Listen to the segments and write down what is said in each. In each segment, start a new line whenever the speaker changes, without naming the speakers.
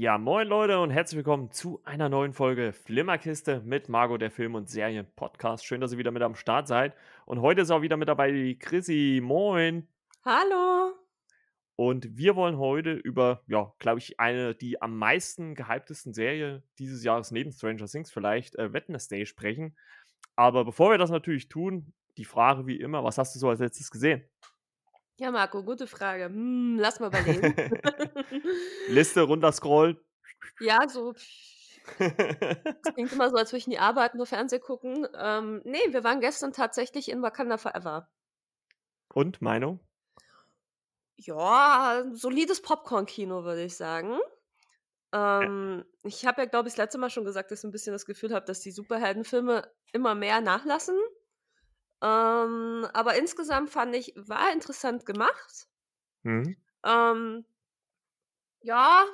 Ja, moin Leute und herzlich willkommen zu einer neuen Folge Flimmerkiste mit Margot, der Film- und Serien-Podcast. Schön, dass ihr wieder mit am Start seid. Und heute ist auch wieder mit dabei die Chrissy. Moin.
Hallo.
Und wir wollen heute über, ja, glaube ich, eine, die am meisten gehyptesten Serie dieses Jahres neben Stranger Things vielleicht, äh, Wednesday sprechen. Aber bevor wir das natürlich tun, die Frage wie immer, was hast du so als letztes gesehen?
Ja, Marco, gute Frage. Hm, lass mal überlegen.
Liste runterscrollen.
ja, so. Das klingt immer so, als würde ich nie arbeiten, nur Fernsehen gucken. Ähm, nee, wir waren gestern tatsächlich in Wakanda Forever.
Und Meinung?
Ja, solides Popcorn-Kino, würde ich sagen. Ähm, ich habe ja, glaube ich, das letzte Mal schon gesagt, dass ich ein bisschen das Gefühl habe, dass die Superheldenfilme immer mehr nachlassen. Ähm, aber insgesamt fand ich, war interessant gemacht.
Mhm.
Ähm, ja,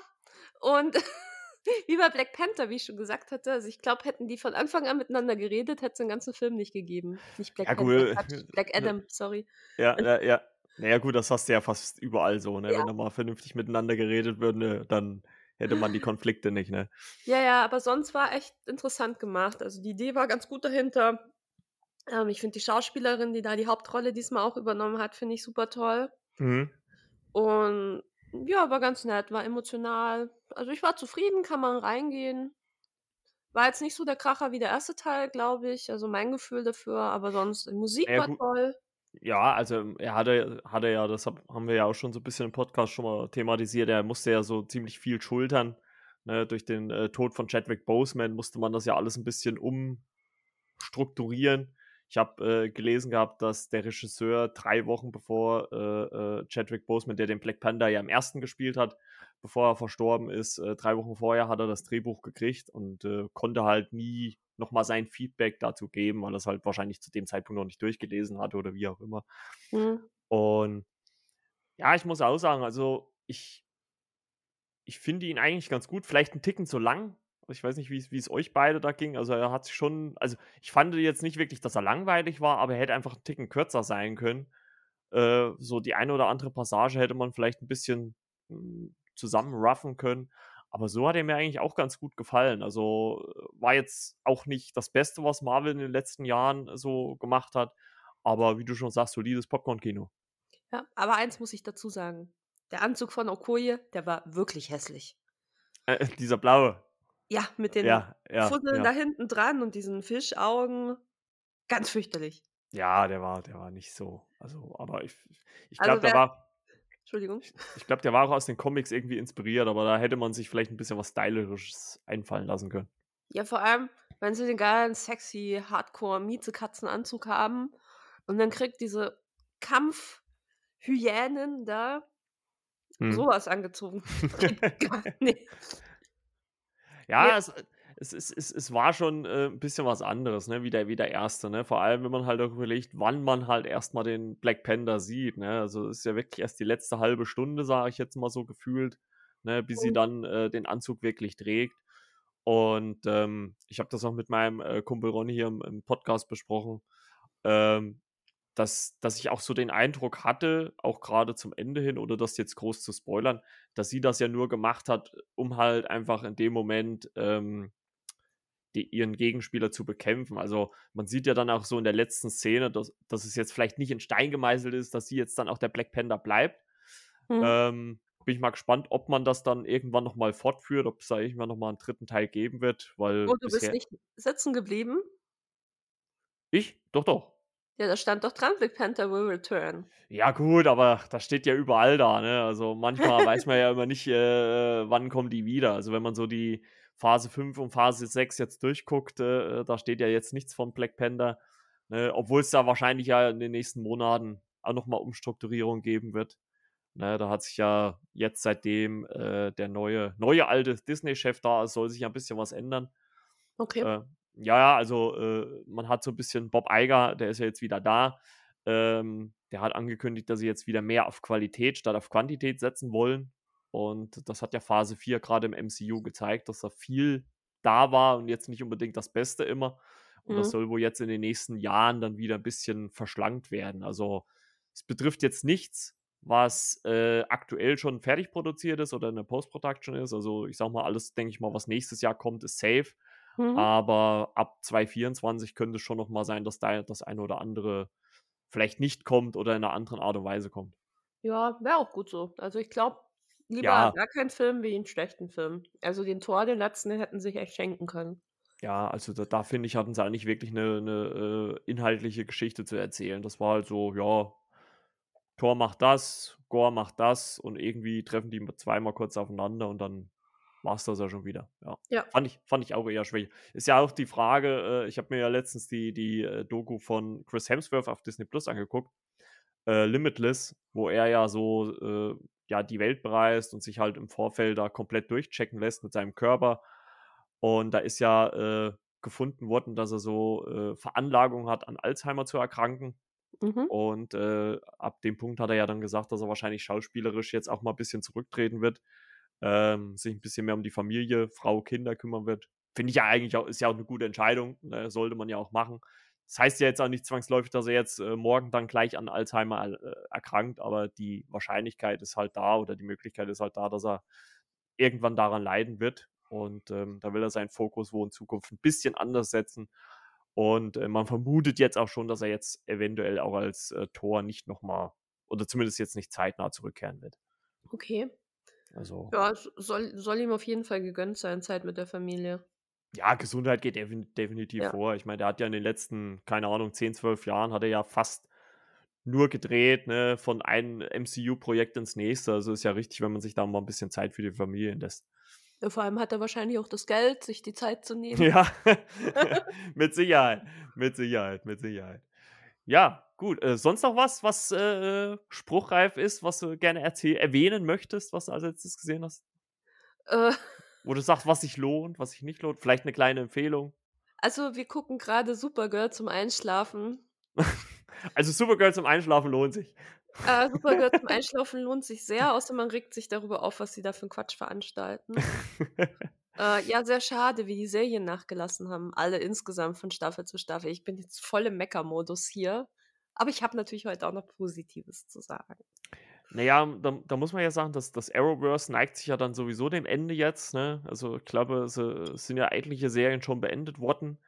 und wie bei Black Panther, wie ich schon gesagt hatte, also ich glaube, hätten die von Anfang an miteinander geredet, hätte es den ganzen Film nicht gegeben. Nicht Black
Ja,
Panther. Quatsch, Black Adam, sorry.
Ja, ja, ja. Naja, gut, das hast du ja fast überall so, ne?
Ja.
Wenn da mal vernünftig miteinander geredet würde, ne, dann hätte man die Konflikte nicht, ne?
Ja, ja, aber sonst war echt interessant gemacht. Also die Idee war ganz gut dahinter. Ähm, ich finde die Schauspielerin, die da die Hauptrolle diesmal auch übernommen hat, finde ich super toll.
Mhm.
Und ja, war ganz nett, war emotional. Also ich war zufrieden, kann man reingehen. War jetzt nicht so der Kracher wie der erste Teil, glaube ich. Also mein Gefühl dafür, aber sonst, Musik
Ja,
war toll.
Ja, also er hatte, hatte ja, das hab, haben wir ja auch schon so ein bisschen im Podcast schon mal thematisiert, er musste ja so ziemlich viel schultern. Ne? Durch den äh, Tod von Chadwick Boseman musste man das ja alles ein bisschen umstrukturieren. Ich habe äh, gelesen gehabt, dass der Regisseur drei Wochen bevor äh, äh, Chadwick Boseman, der den Black Panther ja im ersten gespielt hat, bevor er verstorben ist, äh, drei Wochen vorher hat er das Drehbuch gekriegt und äh, konnte halt nie nochmal sein Feedback dazu geben, weil er es halt wahrscheinlich zu dem Zeitpunkt noch nicht durchgelesen hatte oder wie auch immer.
Hm.
Und ja, ich muss auch sagen, also ich, ich finde ihn eigentlich ganz gut. Vielleicht einen Ticken zu lang. Ich weiß nicht, wie es- euch beide da ging. Also er hat sich schon, also ich fand jetzt nicht wirklich, dass er langweilig war, aber er hätte einfach einen Ticken kürzer sein können. Äh, so die eine oder andere Passage hätte man vielleicht ein bisschen mh, zusammenruffen können. Aber so hat er mir eigentlich auch ganz gut gefallen. Also äh, war jetzt auch nicht das Beste, was Marvel in den letzten Jahren so gemacht hat. Aber wie du schon sagst, solides Popcorn-Kino.
Ja, aber eins muss ich dazu sagen. Der Anzug von Okoye, der war wirklich hässlich.
Äh, dieser blaue.
Ja, mit den
Ja, ja,
Fusseln da
ja.
hinten dran und diesen Fischaugen. Ganz fürchterlich.
Ja, der war, der war nicht so. Also, aber ich, ich
Also
glaube, der
wer-
war,
Entschuldigung.
ich glaube, der war auch aus den Comics irgendwie inspiriert, aber da hätte man sich vielleicht ein bisschen was Stylisches einfallen lassen können.
Ja, vor allem, wenn sie den geilen, sexy, Hardcore-Miezekatzenanzug haben und dann kriegt diese Kampfhyänen da
Hm.
sowas angezogen. Nicht.
Ja, es, es, es, es, es war schon äh, ein bisschen was anderes, ne, wie der, wie der erste, ne? Vor allem, wenn man halt auch überlegt, wann man halt erstmal den Black Panther sieht, ne? Also es ist ja wirklich erst die letzte halbe Stunde, sage ich jetzt mal so gefühlt, ne, bis sie
Mhm.
dann äh, den Anzug wirklich trägt. Und ähm, ich habe das auch mit meinem äh, Kumpel Ronny hier im, im Podcast besprochen, ähm, dass, dass ich auch so den Eindruck hatte, auch gerade zum Ende hin, oder das jetzt groß zu spoilern, dass sie das ja nur gemacht hat, um halt einfach in dem Moment ähm, die, ihren Gegenspieler zu bekämpfen. Also man sieht ja dann auch so in der letzten Szene, dass, dass es jetzt vielleicht nicht in Stein gemeißelt ist, dass sie jetzt dann auch der Black Panther bleibt.
Hm.
Ähm, bin ich mal gespannt, ob man das dann irgendwann nochmal fortführt, ob es da irgendwann nochmal einen dritten Teil geben wird, weil
Oh, du bist nicht sitzen geblieben?
Ich? Doch, doch.
Ja, da stand doch dran, Black Panther will return.
Ja, gut, aber das steht ja überall da, ne? Also manchmal weiß man ja immer nicht, äh, wann kommen die wieder. Also wenn man so die Phase 5 und Phase 6 jetzt durchguckt, äh, da steht ja jetzt nichts von Black Panther. Ne? Obwohl es da wahrscheinlich ja in den nächsten Monaten auch nochmal Umstrukturierung geben wird. Ne? Da hat sich ja jetzt seitdem äh, der neue, neue alte Disney-Chef da ist, soll sich ja ein bisschen was ändern.
Okay.
Äh, ja, ja, also äh, man hat so ein bisschen Bob Eiger, der ist ja jetzt wieder da. Ähm, der hat angekündigt, dass sie jetzt wieder mehr auf Qualität statt auf Quantität setzen wollen. Und das hat ja Phase 4 gerade im MCU gezeigt, dass da viel da war und jetzt nicht unbedingt das Beste immer. Und das
Mhm.
soll wohl jetzt in den nächsten Jahren dann wieder ein bisschen verschlankt werden. Also es betrifft jetzt nichts, was äh, aktuell schon fertig produziert ist oder in der Post-Production ist. Also ich sag mal, alles, denke ich mal, was nächstes Jahr kommt, ist safe.
Mhm.
Aber ab 2024 könnte es schon noch mal sein, dass da das eine oder andere vielleicht nicht kommt oder in einer anderen Art und Weise kommt.
Ja, wäre auch gut so. Also ich glaube, lieber
Ja.
gar keinen Film wie einen schlechten Film. Also den Thor, den letzten, den hätten sie sich echt schenken können.
Ja, also da, da finde ich, hatten sie eigentlich wirklich eine, eine äh, inhaltliche Geschichte zu erzählen. Das war halt so, ja, Thor macht das, Gore macht das und irgendwie treffen die zweimal kurz aufeinander und dann war es das ja schon wieder. Ja.
Ja.
Fand ich, fand ich auch eher schwierig. Ist ja auch die Frage, äh, ich habe mir ja letztens die, die äh, Doku von Chris Hemsworth auf Disney Plus angeguckt, äh, Limitless, wo er ja so äh, ja, die Welt bereist und sich halt im Vorfeld da komplett durchchecken lässt mit seinem Körper. Und da ist ja äh, gefunden worden, dass er so äh, Veranlagung hat, an Alzheimer zu erkranken.
Mhm.
Und äh, ab dem Punkt hat er ja dann gesagt, dass er wahrscheinlich schauspielerisch jetzt auch mal ein bisschen zurücktreten wird, ähm, sich ein bisschen mehr um die Familie, Frau, Kinder kümmern wird. Finde ich ja eigentlich auch, ist ja auch eine gute Entscheidung, ne? sollte man ja auch machen. Das heißt ja jetzt auch nicht zwangsläufig, dass er jetzt äh, morgen dann gleich an Alzheimer äh, erkrankt, aber die Wahrscheinlichkeit ist halt da oder die Möglichkeit ist halt da, dass er irgendwann daran leiden wird. Und ähm, da will er seinen Fokus wohl in Zukunft ein bisschen anders setzen. Und äh, man vermutet jetzt auch schon, dass er jetzt eventuell auch als äh, Tor nicht nochmal, oder zumindest jetzt nicht zeitnah zurückkehren wird.
Okay.
Also,
Ja, soll, soll ihm auf jeden Fall gegönnt sein, Zeit mit der Familie.
ja, Gesundheit geht defin definitiv
Ja.
vor. Ich meine, der hat ja in den letzten, keine Ahnung, 10, 12 Jahren hat er ja fast nur gedreht, ne, von einem MCU-Projekt ins nächste. Also ist ja richtig, wenn man sich da mal ein bisschen Zeit für die Familie lässt.
Ja, vor allem hat er wahrscheinlich auch das Geld, sich die Zeit zu nehmen.
Ja, mit Sicherheit, mit Sicherheit, mit Sicherheit. Ja, gut. Äh, sonst noch was, was äh, spruchreif ist, was du gerne erzähl erwähnen möchtest, was du als letztes gesehen hast?
Äh,
Wo du sagst, was sich lohnt, was sich nicht lohnt? Vielleicht eine kleine Empfehlung.
also wir gucken gerade Supergirl zum Einschlafen.
Also Supergirl zum Einschlafen lohnt sich.
Äh, Supergirl zum Einschlafen lohnt sich sehr, außer man regt sich darüber auf, was sie da für einen Quatsch veranstalten. Äh, ja, sehr schade, wie die Serien nachgelassen haben. Alle insgesamt von Staffel zu Staffel. Ich bin jetzt voll im Mecker-Modus hier. Aber ich habe natürlich heute auch noch Positives zu sagen.
Naja, da, da muss man ja sagen, dass das Arrowverse neigt sich ja dann sowieso dem Ende jetzt. Ne? Also ich glaube, es, es sind ja etliche Serien schon beendet worden.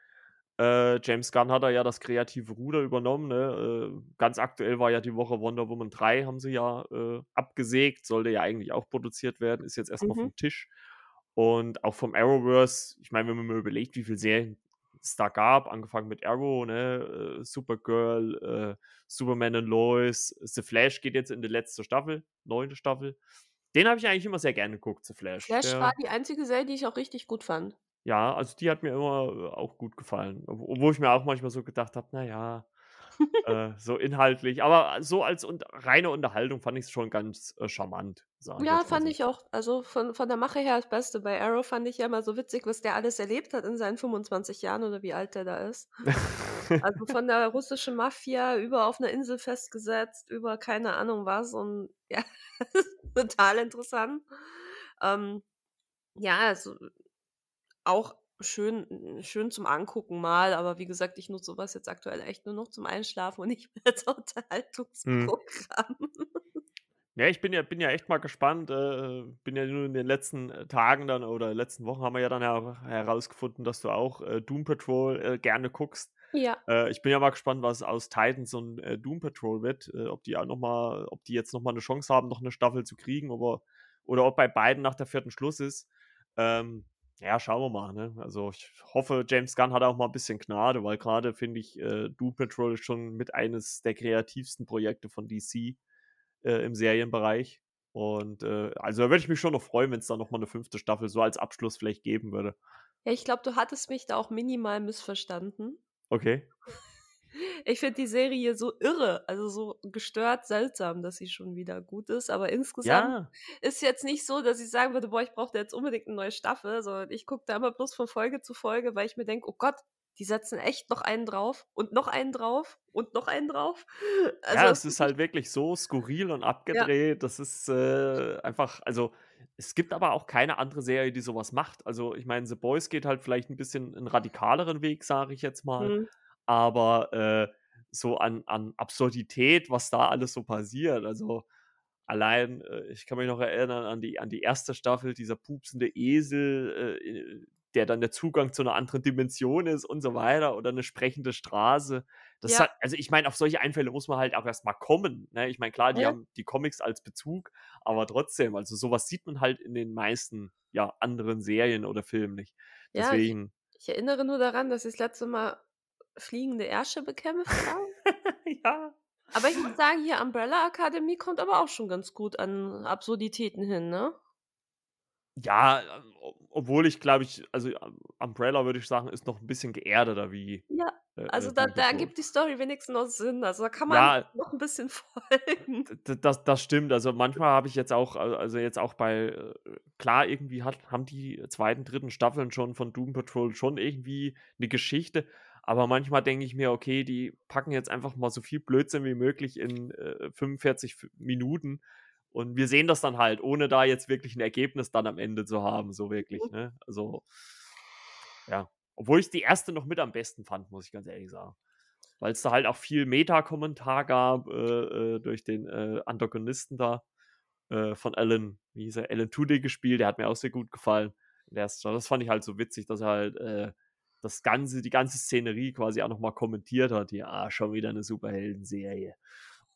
Äh, James Gunn hat da ja das kreative Ruder übernommen. Ne? Äh, ganz aktuell war ja die Woche Wonder Woman 3, haben sie ja äh, abgesägt. Sollte ja eigentlich auch produziert werden, ist jetzt erstmal
Mhm.
vom Tisch. Und auch vom Arrowverse, ich meine, wenn man mal überlegt, wie viele Serien da gab, angefangen mit Arrow, ne, äh, Supergirl, äh, Superman und Lois, The Flash geht jetzt in die letzte Staffel, neunte Staffel. Den habe ich eigentlich immer sehr gerne geguckt, The Flash.
Flash
Der,
war die einzige Serie, die ich auch richtig gut fand.
ja, also die hat mir immer äh, auch gut gefallen. Ob- Obwohl ich mir auch manchmal so gedacht habe, naja, äh, so inhaltlich. Aber so als und reine Unterhaltung fand ich es schon ganz äh, charmant.
Ja, fand
so.
ich auch. Also von, von der Mache her das Beste. Bei Arrow fand ich ja immer so witzig, was der alles erlebt hat in seinen 25 Jahren oder wie alt der da ist. Also von der russischen Mafia über auf einer Insel festgesetzt, über keine Ahnung was und ja, total interessant. Ähm, ja, also auch schön, schön zum Angucken mal, aber wie gesagt, ich nutze sowas jetzt aktuell echt nur noch zum Einschlafen und nicht mehr als
Hm.
Unterhaltungsprogramm.
Ja, ich bin ja, bin ja echt mal gespannt. Äh, bin ja nur in den letzten äh, Tagen dann oder letzten Wochen haben wir ja dann her herausgefunden, dass du auch äh, Doom Patrol äh, gerne guckst.
Ja,
Äh, ich bin ja mal gespannt, was aus Titans und äh, Doom Patrol wird. Ob die auch noch mal, ob die jetzt noch mal eine Chance haben, noch eine Staffel zu kriegen, aber, oder ob bei beiden nach der vierten Schluss ist. Ähm, ja, schauen wir mal. Ne? Also ich hoffe, James Gunn hat auch mal ein bisschen Gnade, weil gerade finde ich, äh, Doom Patrol ist schon mit eines der kreativsten Projekte von DC äh, im Serienbereich. Und äh, also da würde ich mich schon noch freuen, wenn es da noch mal eine fünfte Staffel so als Abschluss vielleicht geben würde.
ja, ich glaube, du hattest mich da auch minimal missverstanden.
Okay.
Ich finde die Serie so irre, also so gestört seltsam, dass sie schon wieder gut ist. Aber insgesamt
Ja.
ist jetzt nicht so, dass ich sagen würde, boah, ich brauche jetzt unbedingt eine neue Staffel, sondern ich gucke da immer bloß von Folge zu Folge, weil ich mir denke, oh Gott, die setzen echt noch einen drauf und noch einen drauf und noch einen drauf. Also
Ja,
es
ist halt wirklich so skurril und
ja,
abgedreht. Das ist äh, einfach, also es gibt aber auch keine andere Serie, die sowas macht. Also ich meine, The Boys geht halt vielleicht ein bisschen einen radikaleren Weg, sage ich jetzt mal.
hm,
Aber äh, so an, an Absurdität, was da alles so passiert, also allein, äh, ich kann mich noch erinnern an die, an die erste Staffel, dieser pupsende Esel, äh, der dann der Zugang zu einer anderen Dimension ist und so weiter oder eine sprechende Straße. Das
Ja.
hat, also ich meine, auf solche Einfälle muss man halt auch erstmal kommen. Ne? Ich meine, klar, die
Ja.
haben die Comics als Bezug, aber trotzdem, also sowas sieht man halt in den meisten ja, anderen Serien oder Filmen nicht.
Ja, ich
Deswegen,
ich erinnere nur daran, dass sie das letzte Mal fliegende Ärsche bekämpft haben.
ja.
Aber ich muss sagen, hier Umbrella Academy kommt aber auch schon ganz gut an Absurditäten hin, ne?
Ja, obwohl ich glaube ich, also Umbrella würde ich sagen, ist noch ein bisschen geerdeter wie
Ja,
äh,
also
äh,
da
Doom
da
Patrol.
gibt die Story wenigstens noch Sinn. Also da kann man
Ja,
noch ein bisschen folgen.
Das das stimmt. Also, manchmal habe ich jetzt auch al also, jetzt auch bei äh, klar, irgendwie hat haben die zweiten, dritten Staffeln schon von Doom Patrol schon irgendwie eine Geschichte, aber manchmal denke ich mir: „Okay, die packen jetzt einfach mal so viel Blödsinn wie möglich in, äh, 45 F Minuten und wir sehen das dann halt, ohne da jetzt wirklich ein Ergebnis dann am Ende zu haben, so wirklich“, ne? Also, ja. Obwohl ich die erste noch mit am besten fand, muss ich ganz ehrlich sagen. Weil es da halt auch viel Meta-Kommentar gab, äh, äh, durch den, äh, Antagonisten da, äh, von Alan wie hieß er? Alan Tudyk gespielt, der hat mir auch sehr gut gefallen. Der ist das fand ich halt so witzig, dass er halt, äh, das Ganze die ganze Szenerie quasi auch noch mal kommentiert hat. Ja, ah, schon wieder eine Superheldenserie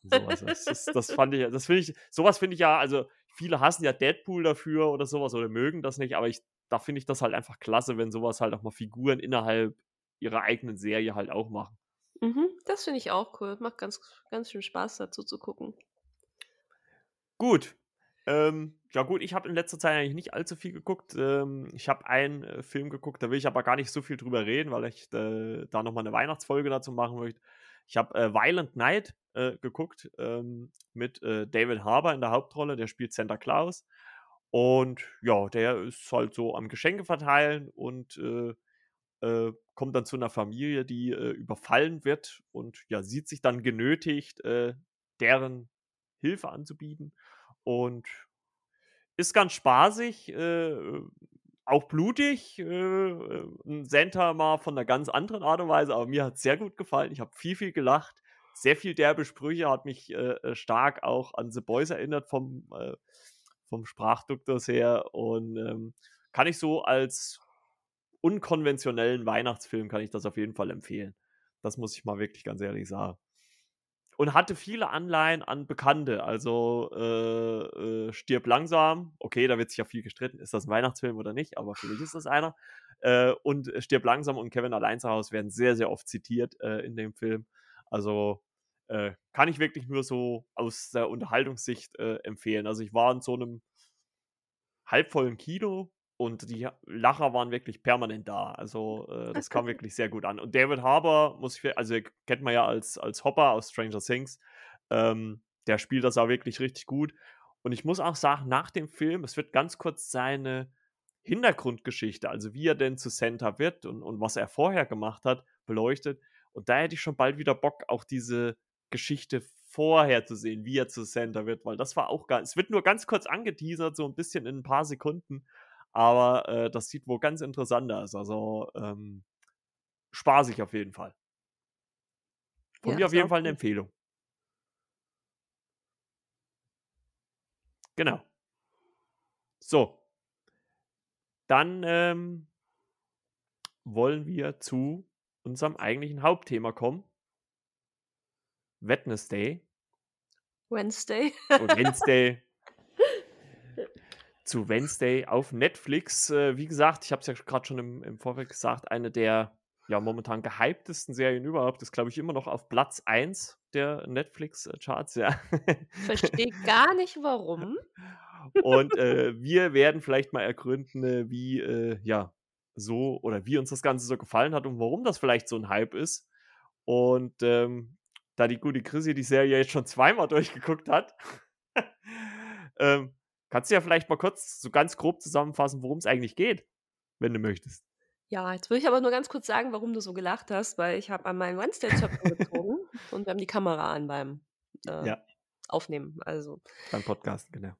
und so was. Das das das fand ich das finde ich so was finde ich ja also, viele hassen ja Deadpool dafür oder so was oder mögen das nicht, aber ich da finde ich das halt einfach klasse, wenn so was halt auch mal Figuren innerhalb ihrer eigenen Serie halt auch machen.
Mhm, das finde ich auch cool. Macht ganz ganz schön Spaß, dazu zu gucken.
Gut. Ähm, ja gut, ich habe in letzter Zeit eigentlich nicht allzu viel geguckt. Ähm, ich habe einen, äh, Film geguckt, da will ich aber gar nicht so viel drüber reden, weil ich, äh, da noch mal 'ne Weihnachtsfolge dazu machen möchte. Ich habe, äh, Violent Night, äh, geguckt, ähm, mit, äh, David Harbour in der Hauptrolle, der spielt Santa Claus. Und ja, der ist halt so am Geschenke verteilen und, äh, äh, kommt dann zu einer Familie, die, überfallen wird und ja, sieht sich dann genötigt, deren Hilfe anzubieten und ist ganz spaßig, äh, äh, auch blutig, äh, äh, 'n Santa mal von 'ner ganz anderen Art und Weise, aber mir hat's sehr gut gefallen. Ich habe viel, viel gelacht, sehr viel derbe Sprüche, hat mich, äh, äh, stark auch an The Boys erinnert vom, vom Sprachduktus her und, ähm, kann ich so als unkonventionellen Weihnachtsfilm kann ich das auf jeden Fall empfehlen. Das muss ich mal wirklich ganz ehrlich sagen. Und hatte viele Anleihen an Bekannte, also, äh, äh, „Stirb langsam“, okay, da wird sich ja viel gestritten, ist das 'n Weihnachtsfilm oder nicht, aber für mich ist das einer. Äh, und „Stirb langsam“ und „Kevin allein zu Hause“ werden sehr, sehr oft zitiert, äh, in dem Film. Also, äh, kann ich wirklich nur so aus der Unterhaltungssicht, äh, empfehlen. Also, ich war in so 'nem halbvollen Kino und die Lacher waren wirklich permanent da. Also, äh, das kam wirklich sehr gut an. Und David Harbour muss ich also, kennt man ja als als Hopper aus Stranger Things. Ähm, der spielt das auch wirklich richtig gut. Und ich muss auch sagen, nach dem Film es wird ganz kurz seine Hintergrundgeschichte, also wie er denn zu Santa wird und und was er vorher gemacht hat, beleuchtet. Und da hätte ich schon bald wieder Bock, auch diese Geschichte vorher zu sehen, wie er zu Santa wird, weil das war auch ga es wird nur ganz kurz angeteasert, so 'n bisschen in 'n paar Sekunden, aber, äh, das sieht wohl ganz interessant aus. Also, ähm, spaßig auf jeden Fall. Von
Ja,
mir auf jeden Fall 'ne
cool.
Empfehlung. Genau. So. Dann, ähm wollen wir zu unserem eigentlichen Hauptthema kommen. Wednesday.
Wednesday.
Wednesday. Zu Wednesday auf Netflix. Äh, wie gesagt, ich habe es ja grad schon im im Vorfeld gesagt, eine der, ja, momentan gehyptesten Serien überhaupt. Ist, glaube ich, immer noch auf Platz 1 der Netflix, äh, Charts, ja.
Verstehe gar nicht, warum.
Und, äh, wir werden vielleicht mal ergründen, äh, wie, äh, ja, so oder wie uns das Ganze so gefallen hat und warum das vielleicht so 'n Hype ist. Und, ähm, da die gute Chrissy die Serie jetzt schon zweimal durchgeguckt hat, ähm, kannst du ja vielleicht mal kurz so ganz grob zusammenfassen, worum's eigentlich geht, wenn du möchtest.
Ja, jetzt will ich aber nur ganz kurz sagen, warum du so gelacht hast, weil ich habe an meinen Wednesday-Zöpfen gezogen und wir haben die Kamera an beim, äh,
Ja.
Aufnehmen, also
Beim Podcasten, genau.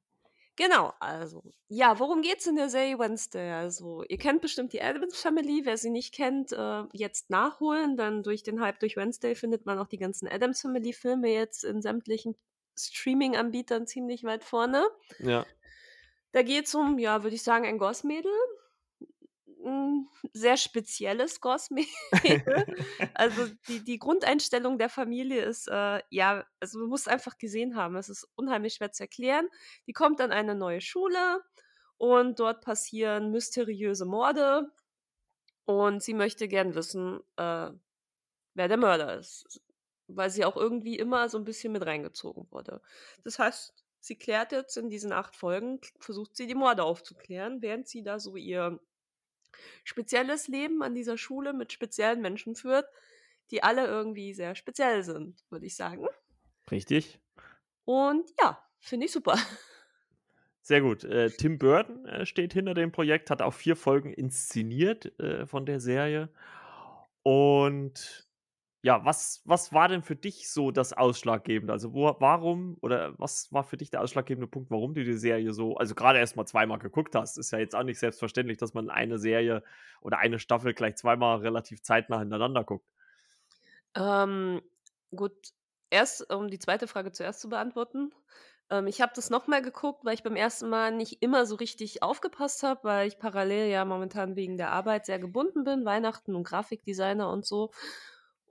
Genau, also, ja, worum geht's in der Serie Wednesday? Also, ihr kennt bestimmt die Addams Family. Wer sie nicht kennt, äh, jetzt nachholen, dann durch den Hype durch Wednesday findet man auch die ganzen Addams Family Filme jetzt in sämtlichen Streaming-Anbietern ziemlich weit vorne.
Ja.
Da geht's um, ja, würde ich sagen, ein Gossmädel. 'N sehr spezielles Gossmädel. Also, die die Grundeinstellung der Familie ist, äh, ja also, du musst einfach gesehen haben. Es ist unheimlich schwer zu erklären. Die kommt an eine neue Schule und dort passieren mysteriöse Morde und sie möchte gern wissen, äh, wer der Mörder ist, weil sie auch irgendwie immer so 'n bisschen mit reingezogen wurde. Das heißt, sie klärt jetzt in diesen 8 Folgen versucht sie, die Morde aufzuklären, während sie da so ihr spezielles Leben an dieser Schule mit speziellen Menschen führt, die alle irgendwie sehr speziell sind, würde ich sagen.
Richtig.
Und ja, finde ich super.
Sehr gut. Äh, Tim Burton, äh, steht hinter dem Projekt, hat auch 4 Folgen inszeniert, äh, von der Serie. Und ja, was was war denn für dich so das Ausschlaggebende? Also, wo warum oder was war für dich der ausschlaggebende Punkt, warum du die Serie so also, grade erst mal zweimal geguckt hast? Ist ja jetzt auch nicht selbstverständlich, dass man eine Serie oder eine Staffel gleich zweimal relativ zeitnah hintereinander guckt.
Ähm, gut, erst um die 2. Frage zuerst zu beantworten. Ähm, ich habe das noch mal geguckt, weil ich beim 1. Mal nicht immer so richtig aufgepasst habe, weil ich parallel ja momentan wegen der Arbeit sehr gebunden bin, Weihnachten und Grafikdesigner und so.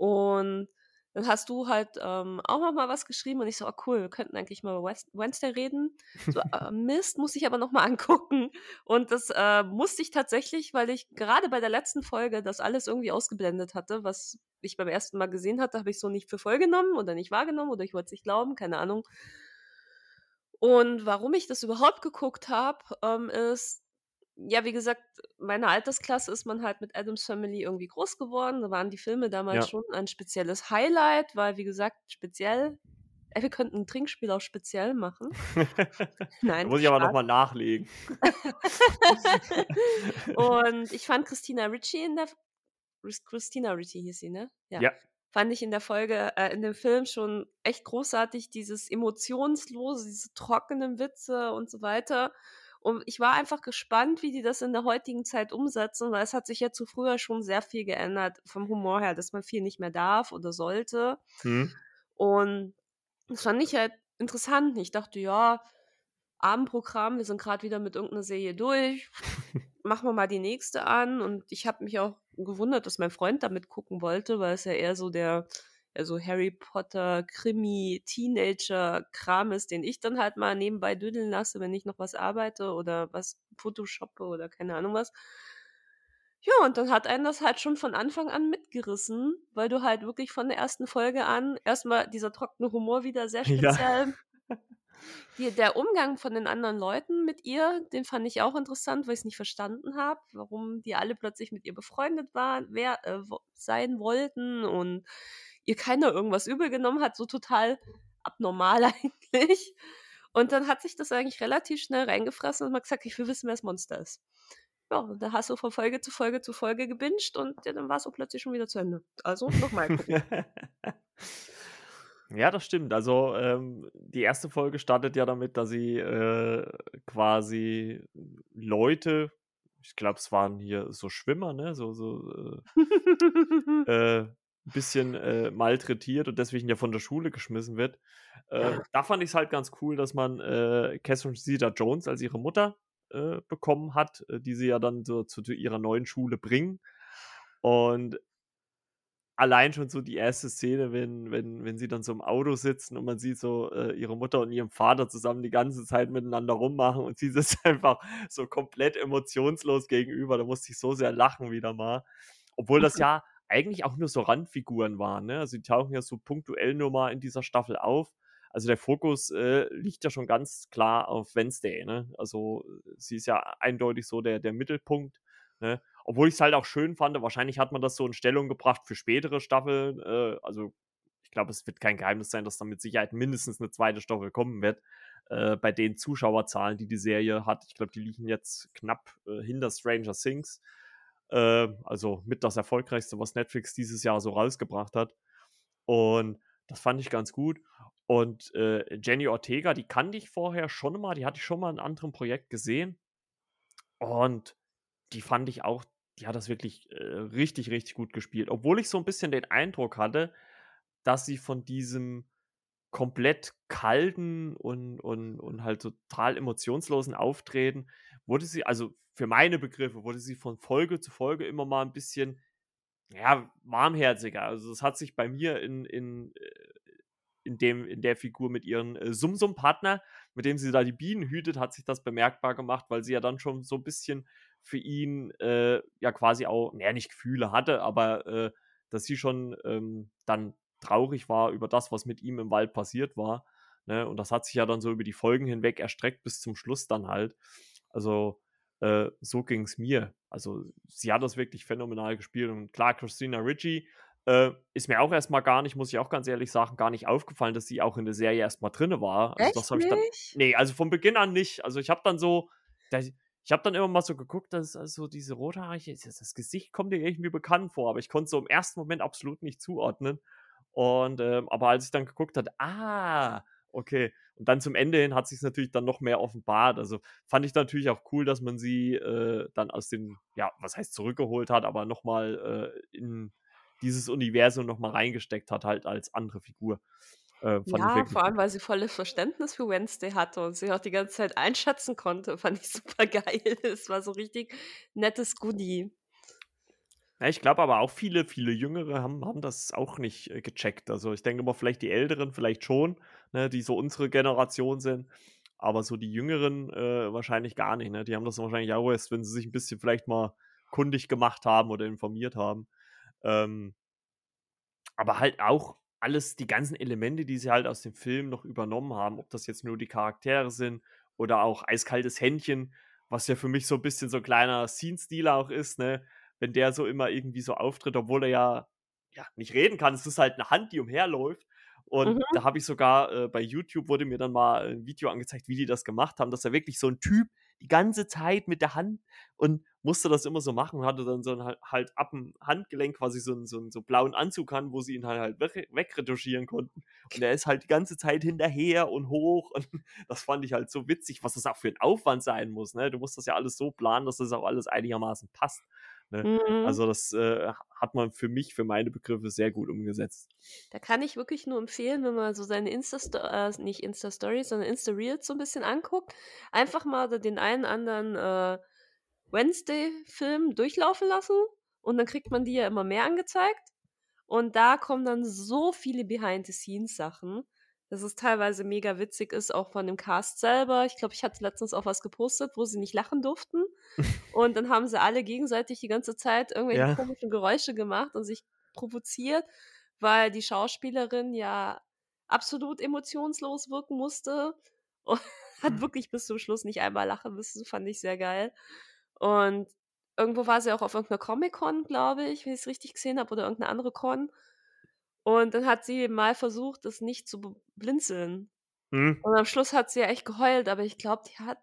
Und dann hast du halt, ähm, auch noch mal was geschrieben und ich so: „Oh cool, wir könnten eigentlich mal über Wednesday reden.“ So: „Äh, Mist, muss ich aber noch mal angucken.“ Und das, äh, musste ich tatsächlich, weil ich grade bei der letzten Folge das alles irgendwie ausgeblendet hatte, was ich beim 1. Mal gesehen hatte, habe ich so nicht für voll genommen oder nicht wahrgenommen oder ich wollte es nicht glauben, keine Ahnung. Und warum ich das überhaupt geguckt habe, ähm, ist ja, wie gesagt, meine Altersklasse ist man halt mit Addams Family irgendwie groß geworden. Da waren die Filme damals
Ja.
schon ein spezielles Highlight, weil, wie gesagt, speziell ey, wir könnten 'n Trinkspiel auf speziell machen. Nein,
muss ich aber noch
Spaß.
mal nachlegen.
Und ich fand Christina Ricci in der Christina Ricci hieß sie, ne? Ja.
Ja.
Fand ich in der Folge äh, in dem Film schon echt großartig, dieses Emotionslose, diese trockenen Witze und so weiter. Und ich war einfach gespannt, wie die das in der heutigen Zeit umsetzen, weil es hat sich ja zu früher schon sehr viel geändert vom Humor her, dass man viel nicht mehr darf oder sollte.
Mhm.
Und das fand ich halt interessant. Ich dachte: „Ja, Abendprogramm, wir sind grad wieder mit irgend 'ner Serie durch. Machen wir mal die nächste an.“ Und ich habe mich auch gewundert, dass mein Freund da mitgucken wollte, weil es ja eher so der ja, so Harry Potter, Krimi, Teenager-Kram ist, den ich dann halt mal nebenbei dödeln lasse, wenn ich noch was arbeite oder was photoshoppe oder keine Ahnung was. Ja, und dann hat einen das halt schon von Anfang an mitgerissen, weil du halt wirklich von der 1. Folge an erst mal dieser trockene Humor wieder sehr
Ja.
speziell. Die der Umgang von den anderen Leuten mit ihr, den fand ich auch interessant, weil ich's nicht verstanden habe, warum die alle plötzlich mit ihr befreundet waren wer äh, sein wollten und ihr keiner irgendwas übel genommen hat, so total abnormal eigentlich. Und dann hat sich das eigentlich relativ schnell reingefressen und man hat gesagt: „Ich will wissen, wer das Monster ist.“ Ja, und da hast du von Folge zu Folge zu Folge gebinged und ja, dann war's auch plötzlich schon wieder zu Ende. Also, noch mal gucken.
Ja, das stimmt. Also, ähm, die 1. Folge startet ja damit, dass sie, äh, quasi Leute ich glaube, es waren hier so Schwimmer, ne, so so, äh, äh, bisschen, äh, malträtiert und deswegen ja von der Schule geschmissen wird. Äh, da fand ich's halt ganz cool, dass man, äh, Catherine Zeta-Jones als ihre Mutter, äh, bekommen hat, äh, die sie ja dann so zu zu ihrer neuen Schule bringen. Und allein schon so die 1. Szene, wenn wenn wenn sie dann so im Auto sitzen und man sieht so, äh, ihre Mutter und ihren Vater zusammen die ganze Zeit miteinander rummachen und sie sitzt einfach so komplett emotionslos gegenüber. Da musste ich so sehr lachen wieder mal. Obwohl das ja eigentlich auch nur so Randfiguren waren, ne? Also, die tauchen ja so punktuell nur mal in dieser Staffel auf. Also, der Fokus, äh, liegt ja schon ganz klar auf Wednesday, ne? Also, sie ist ja eindeutig so der der Mittelpunkt, ne? Obwohl ich's halt auch schön fand, wahrscheinlich hat man das so in Stellung gebracht für spätere Staffeln. Äh, also, ich glaube, es wird kein Geheimnis sein, dass da mit Sicherheit mindestens 'ne 2. Staffel kommen wird, äh, bei den Zuschauerzahlen, die die Serie hat. Ich glaube, die liegen jetzt knapp, äh, hinter Stranger Things. Äh, also, mit das Erfolgreichste, was Netflix dieses Jahr so rausgebracht hat. Und das fand ich ganz gut. Und, äh, Jenny Ortega, die kannte ich vorher schon mal, die hatte ich schon mal in anderem Projekt gesehen. Und die fand ich auch die hat das wirklich, äh, richtig, richtig gut gespielt. Obwohl ich so 'n bisschen den Eindruck hatte, dass sie von diesem komplett kalten und und und halt total emotionslosen Auftreten wurde sie also, für meine Begriffe wurde sie von Folge zu Folge immer mal 'n bisschen, ja, warmherziger. Also, das hat sich bei mir in in äh, in dem in der Figur mit ihren, äh, Sumsum-Partner, mit dem sie da die Bienen hütet, hat sich das bemerkbar gemacht, weil sie ja dann schon so 'n bisschen für ihn, äh, ja quasi auch na ja, nicht Gefühle hatte, aber, äh, dass sie schon, ähm, dann traurig war über das, was mit ihm im Wald passiert war, ne? Und das hat sich ja dann so über die Folgen hinweg erstreckt bis zum Schluss dann halt. Also, äh, so ging's mir. Also, sie hat das wirklich phänomenal gespielt und klar, Christina Ricci, äh, ist mir auch erst mal gar nicht muss ich auch ganz ehrlich sagen, gar nicht aufgefallen, dass sie auch in der Serie erst mal drinne war. Also, das
Echt
habe ich dann
nicht?
ne, also, von Beginn an nicht. Also, ich habe dann so da ich habe dann immer mal so geguckt, dass also, diese rothaarige das das Gesicht kommt mir irgendwie bekannt vor, aber ich konnte es so im ersten Moment absolut nicht zuordnen. Und, ähm aber als ich dann geguckt hatte: „Ah, okay.“ Und dann zum Ende hin hat sich's natürlich dann noch mehr offenbart. Also, fand ich natürlich auch cool, dass man sie, äh, dann aus dem ja, was heißt zurückgeholt hat, aber noch mal, äh, in dieses Universum noch mal reingesteckt hat halt als andere Figur. Äh,
Ja, vor allem, weil sie volles Verständnis für Wednesday hatte und sie auch die ganze Zeit einschätzen konnte, fand ich supergeil. Es war so richtig nettes Goodie.
Ja, ich glaube aber auch viele viele Jüngere haben haben das auch nicht, äh, gecheckt. Also, ich denke mal, vielleicht die Älteren vielleicht schon, ne, die so unsere Generation sind, aber so die Jüngeren, äh, wahrscheinlich gar nicht, ne? Die haben das wahrscheinlich auch erst, wenn sie sich 'n bisschen vielleicht mal kundig gemacht haben oder informiert haben. Ähm aber halt auch alles die ganzen Elemente, die sie halt aus dem Film noch übernommen haben, ob das jetzt nur die Charaktere sind oder auch Eiskaltes Händchen, was ja für mich so 'n bisschen so 'n kleiner Scene-Stealer auch ist, ne? Wenn der so immer irgendwie so auftritt, obwohl er ja ja, nicht reden kann. Es ist halt 'ne Hand, die umherläuft. Und
Mhm.
da habe ich sogar äh, bei YouTube wurde mir dann mal 'n Video angezeigt, wie die das gemacht haben, dass er wirklich so 'n Typ die ganze Zeit mit der Hand und musste das immer so machen und hatte dann so 'n halt halt ab'm Handgelenk quasi so 'n so 'n so blauen Anzug an, wo sie ihn dann halt wegre wegretuschieren konnten. Und er ist halt die ganze Zeit hinterher und hoch und das fand ich halt so witzig, was das auch für 'n Aufwand sein muss, ne? Du musst das ja alles so planen, dass das auch alles einigermaßen passt, ne?
Mhm.
Also, das, äh, ha hat man für mich für meine Begriffe sehr gut umgesetzt.
Da kann ich wirklich nur empfehlen, wenn man so seine Insta-Sto äh, nicht Insta-Stories, sondern Insta-Reels so 'n bisschen anguckt, einfach mal den einen anderen, äh, Wednesday-Film durchlaufen lassen und dann kriegt man die ja immer mehr angezeigt. Und da kommen dann so viele Behind-the-Scenes-Sachen, dass es teilweise mega witzig ist, auch von dem Cast selber. Ich glaube, ich hatte letztens auch was gepostet, wo sie nicht lachen durften. Und dann haben sie alle gegenseitig die ganze Zeit irgendwelche
Ja.
komischen Geräusche gemacht und sich provoziert, weil die Schauspielerin ja absolut emotionslos wirken musste und hat wirklich bis zum Schluss nicht einmal lachen müssen, fand ich sehr geil. Und irgendwo war sie auch auf irgend 'ner Comic-Con, glaube ich, wenn ich's richtig gesehen habe oder irgend 'ne andere Con. Und dann hat sie mal versucht, das nicht zu blinzeln.
Mhm.
Und am Schluss hat sie ja echt geheult, aber ich glaube, die hat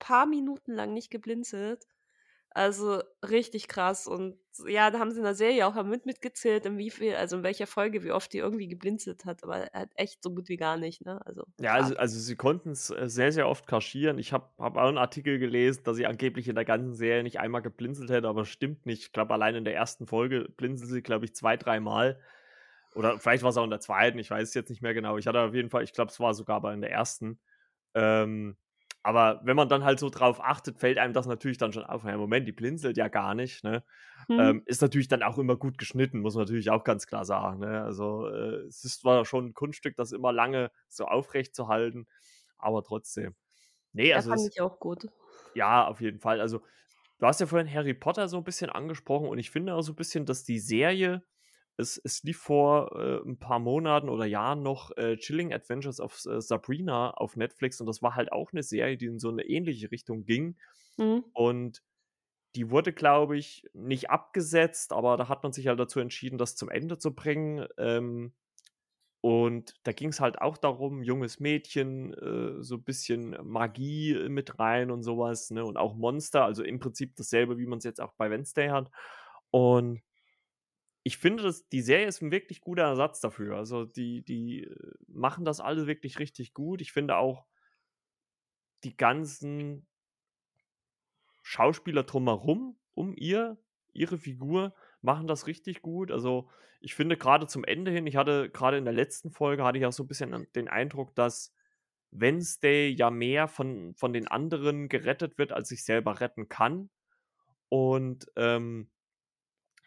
paar Minuten lang nicht geblinzelt. Also, richtig krass. Und ja, da haben sie in der Serie auch mit mitgezählt, in wie viel also, in welcher Folge, wie oft die irgendwie geblinzelt hat, aber halt echt so gut wie gar nicht, ne? Also,
Ja, also also, sie konnten's, äh, sehr, sehr oft kaschieren. Ich habe habe auch 'n Artikel gelesen, dass sie angeblich in der ganzen Serie nicht einmal geblinzelt hätte, aber stimmt nicht. Ich glaube, allein in der 1. Folge blinzelt sie, glaube ich, 2, dreimal. Oder vielleicht war's auch in der 2., ich weiß es jetzt nicht mehr genau. Ich hatte auf jeden Fall ich glaube, es war sogar aber in der 1. Ähm, aber wenn man dann halt so drauf achtet, fällt einem das natürlich dann schon auf: „Ja, Moment, die blinzelt ja gar nicht“, ne?
Mhm.
Ähm, ist natürlich dann auch immer gut geschnitten, muss man natürlich auch ganz klar sagen, ne? Also, äh, es ist zwar schon 'n Kunststück, das immer lange so aufrechtzuhalten, aber trotzdem. Ne,
Ja,
also,
fand
es
ich auch gut.
ja, auf jeden Fall. Also, du hast ja vorhin Harry Potter so 'n bisschen angesprochen und ich finde auch so 'n bisschen, dass die Serie es es lief vor, äh, 'n paar Monaten oder Jahren noch, äh, „Chilling Adventures of S Sabrina“ auf Netflix und das war halt auch 'ne Serie, die in so 'ne ähnliche Richtung ging.
Mhm.
Und die wurde, glaube ich, nicht abgesetzt, aber da hat man sich halt dazu entschieden, das zum Ende zu bringen. Ähm, und da ging's halt auch darum, junges Mädchen, äh, so bisschen Magie mit rein und so was, ne, und auch Monster, also, im Prinzip dasselbe, wie man's jetzt auch bei Wednesday hat. Und ich finde, dass die Serie ist 'n wirklich guter Ersatz dafür. Also, die die, äh, machen das alle wirklich richtig gut. Ich finde auch die ganzen Schauspieler drumherum, um ihr ihre Figur machen das richtig gut. Also, ich finde gerade zum Ende hin ich hatte gerade in der letzten Folge hatte ich auch so 'n bisschen den Eindruck, dass Wednesday ja mehr von von den anderen gerettet wird, als sich selber retten kann. Und, ähm,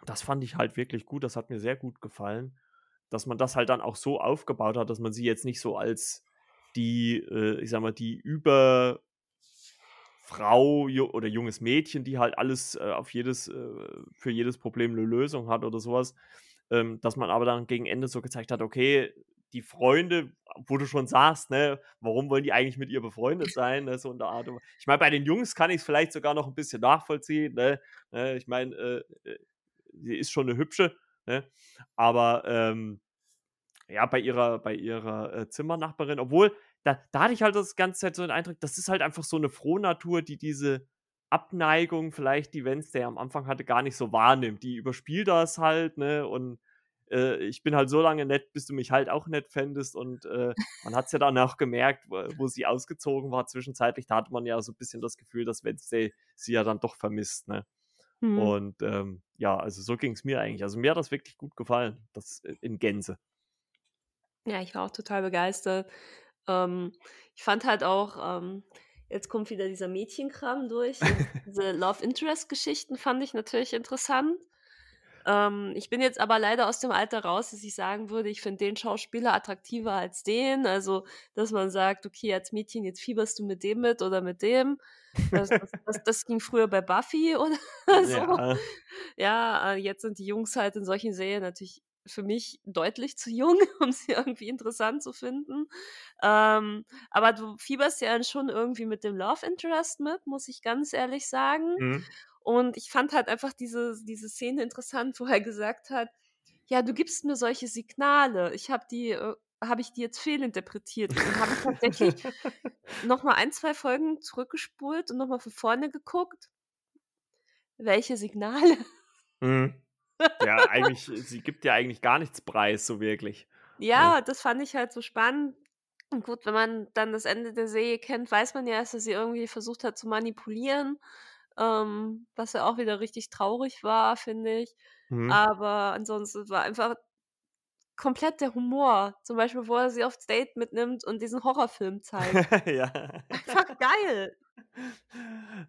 das fand ich halt wirklich gut. Das hat mir sehr gut gefallen, dass man das halt dann auch so aufgebaut hat, dass man sie jetzt nicht so als die, äh, ich sage mal, die Überfrau ju oder junges Mädchen, die halt alles, äh, auf jedes äh, für jedes Problem 'ne Lösung hat oder so was. Ähm, dass man aber dann gegen Ende so gezeigt hat, okay, die Freunde, wo du schon sagst, ne, warum wollen die eigentlich mit ihr befreundet sein, ne, so in der Art ich meine, bei den Jungs kann ich's vielleicht sogar noch 'n bisschen nachvollziehen, ne? Ne, ich meine, äh, äh, sie ist schon 'ne Hübsche, ne? Aber, ähm, ja, bei ihrer bei ihrer, äh, Zimmernachbarin obwohl, da da hatte ich halt das ganze Zeit so den Eindruck, das ist halt einfach so 'ne Frohnatur, die diese Abneigung vielleicht, die Wednesday am Anfang hatte, gar nicht so wahrnimmt. Die überspielt das halt, ne, und, äh, ich bin halt so lange nett, bis du mich halt auch nett fändest und, äh, man hat's ja dann auch gemerkt, wo wo sie ausgezogen war zwischenzeitlich, da hatte man ja so bisschen das Gefühl, dass Wednesday sie ja dann doch vermisst, ne?
Mhm.
Und, ähm, ja, also so ging's mir eigentlich. Also, mir hat das wirklich gut gefallen, das i in Gänze.
Ja, ich war auch total begeistert. Ähm, ich fand halt auch, ähm jetzt kommt wieder dieser Mädchenkram durch. Diese Love-Interest-Geschichten fand ich natürlich interessant. Ähm, ich bin jetzt aber leider aus dem Alter raus, dass ich sagen würde, ich finde den Schauspieler attraktiver als den. Also, dass man sagt: „Okay, als Mädchen, jetzt fieberst du mit dem mit oder mit dem.“ Das das das das ging früher bei Buffy oder so.
Ja.
Ja, äh, jetzt sind die Jungs halt in solchen Serien natürlich für mich deutlich zu jung, um sie irgendwie interessant zu finden. Ähm, aber du fieberst ja schon irgendwie mit dem Love Interest mit, muss ich ganz ehrlich sagen.
Mhm.
Und ich fand halt einfach diese diese Szene interessant, wo er gesagt hat: „Ja, du gibst mir solche Signale. Ich habe die äh, habe ich die jetzt fehlinterpretiert?“ Und dann habe ich tatsächlich noch mal 1, 2 Folgen zurückgespult und noch mal von vorne geguckt. Welche Signale?
Mhm. Ja, eigentlich sie gibt ja eigentlich gar nichts preis, so wirklich, ne?
Ja, das fand ich halt so spannend. Und gut, wenn man dann das Ende der Serie kennt, weiß man ja, dass er sie irgendwie versucht hat zu manipulieren, ähm, was ja auch wieder richtig traurig war, finde ich.
Mhm.
Aber ansonsten war einfach komplett der Humor. Zum Beispiel, wo er sie aufs Date mitnimmt und diesen Horrorfilm zeigt.
Ja.
Einfach geil.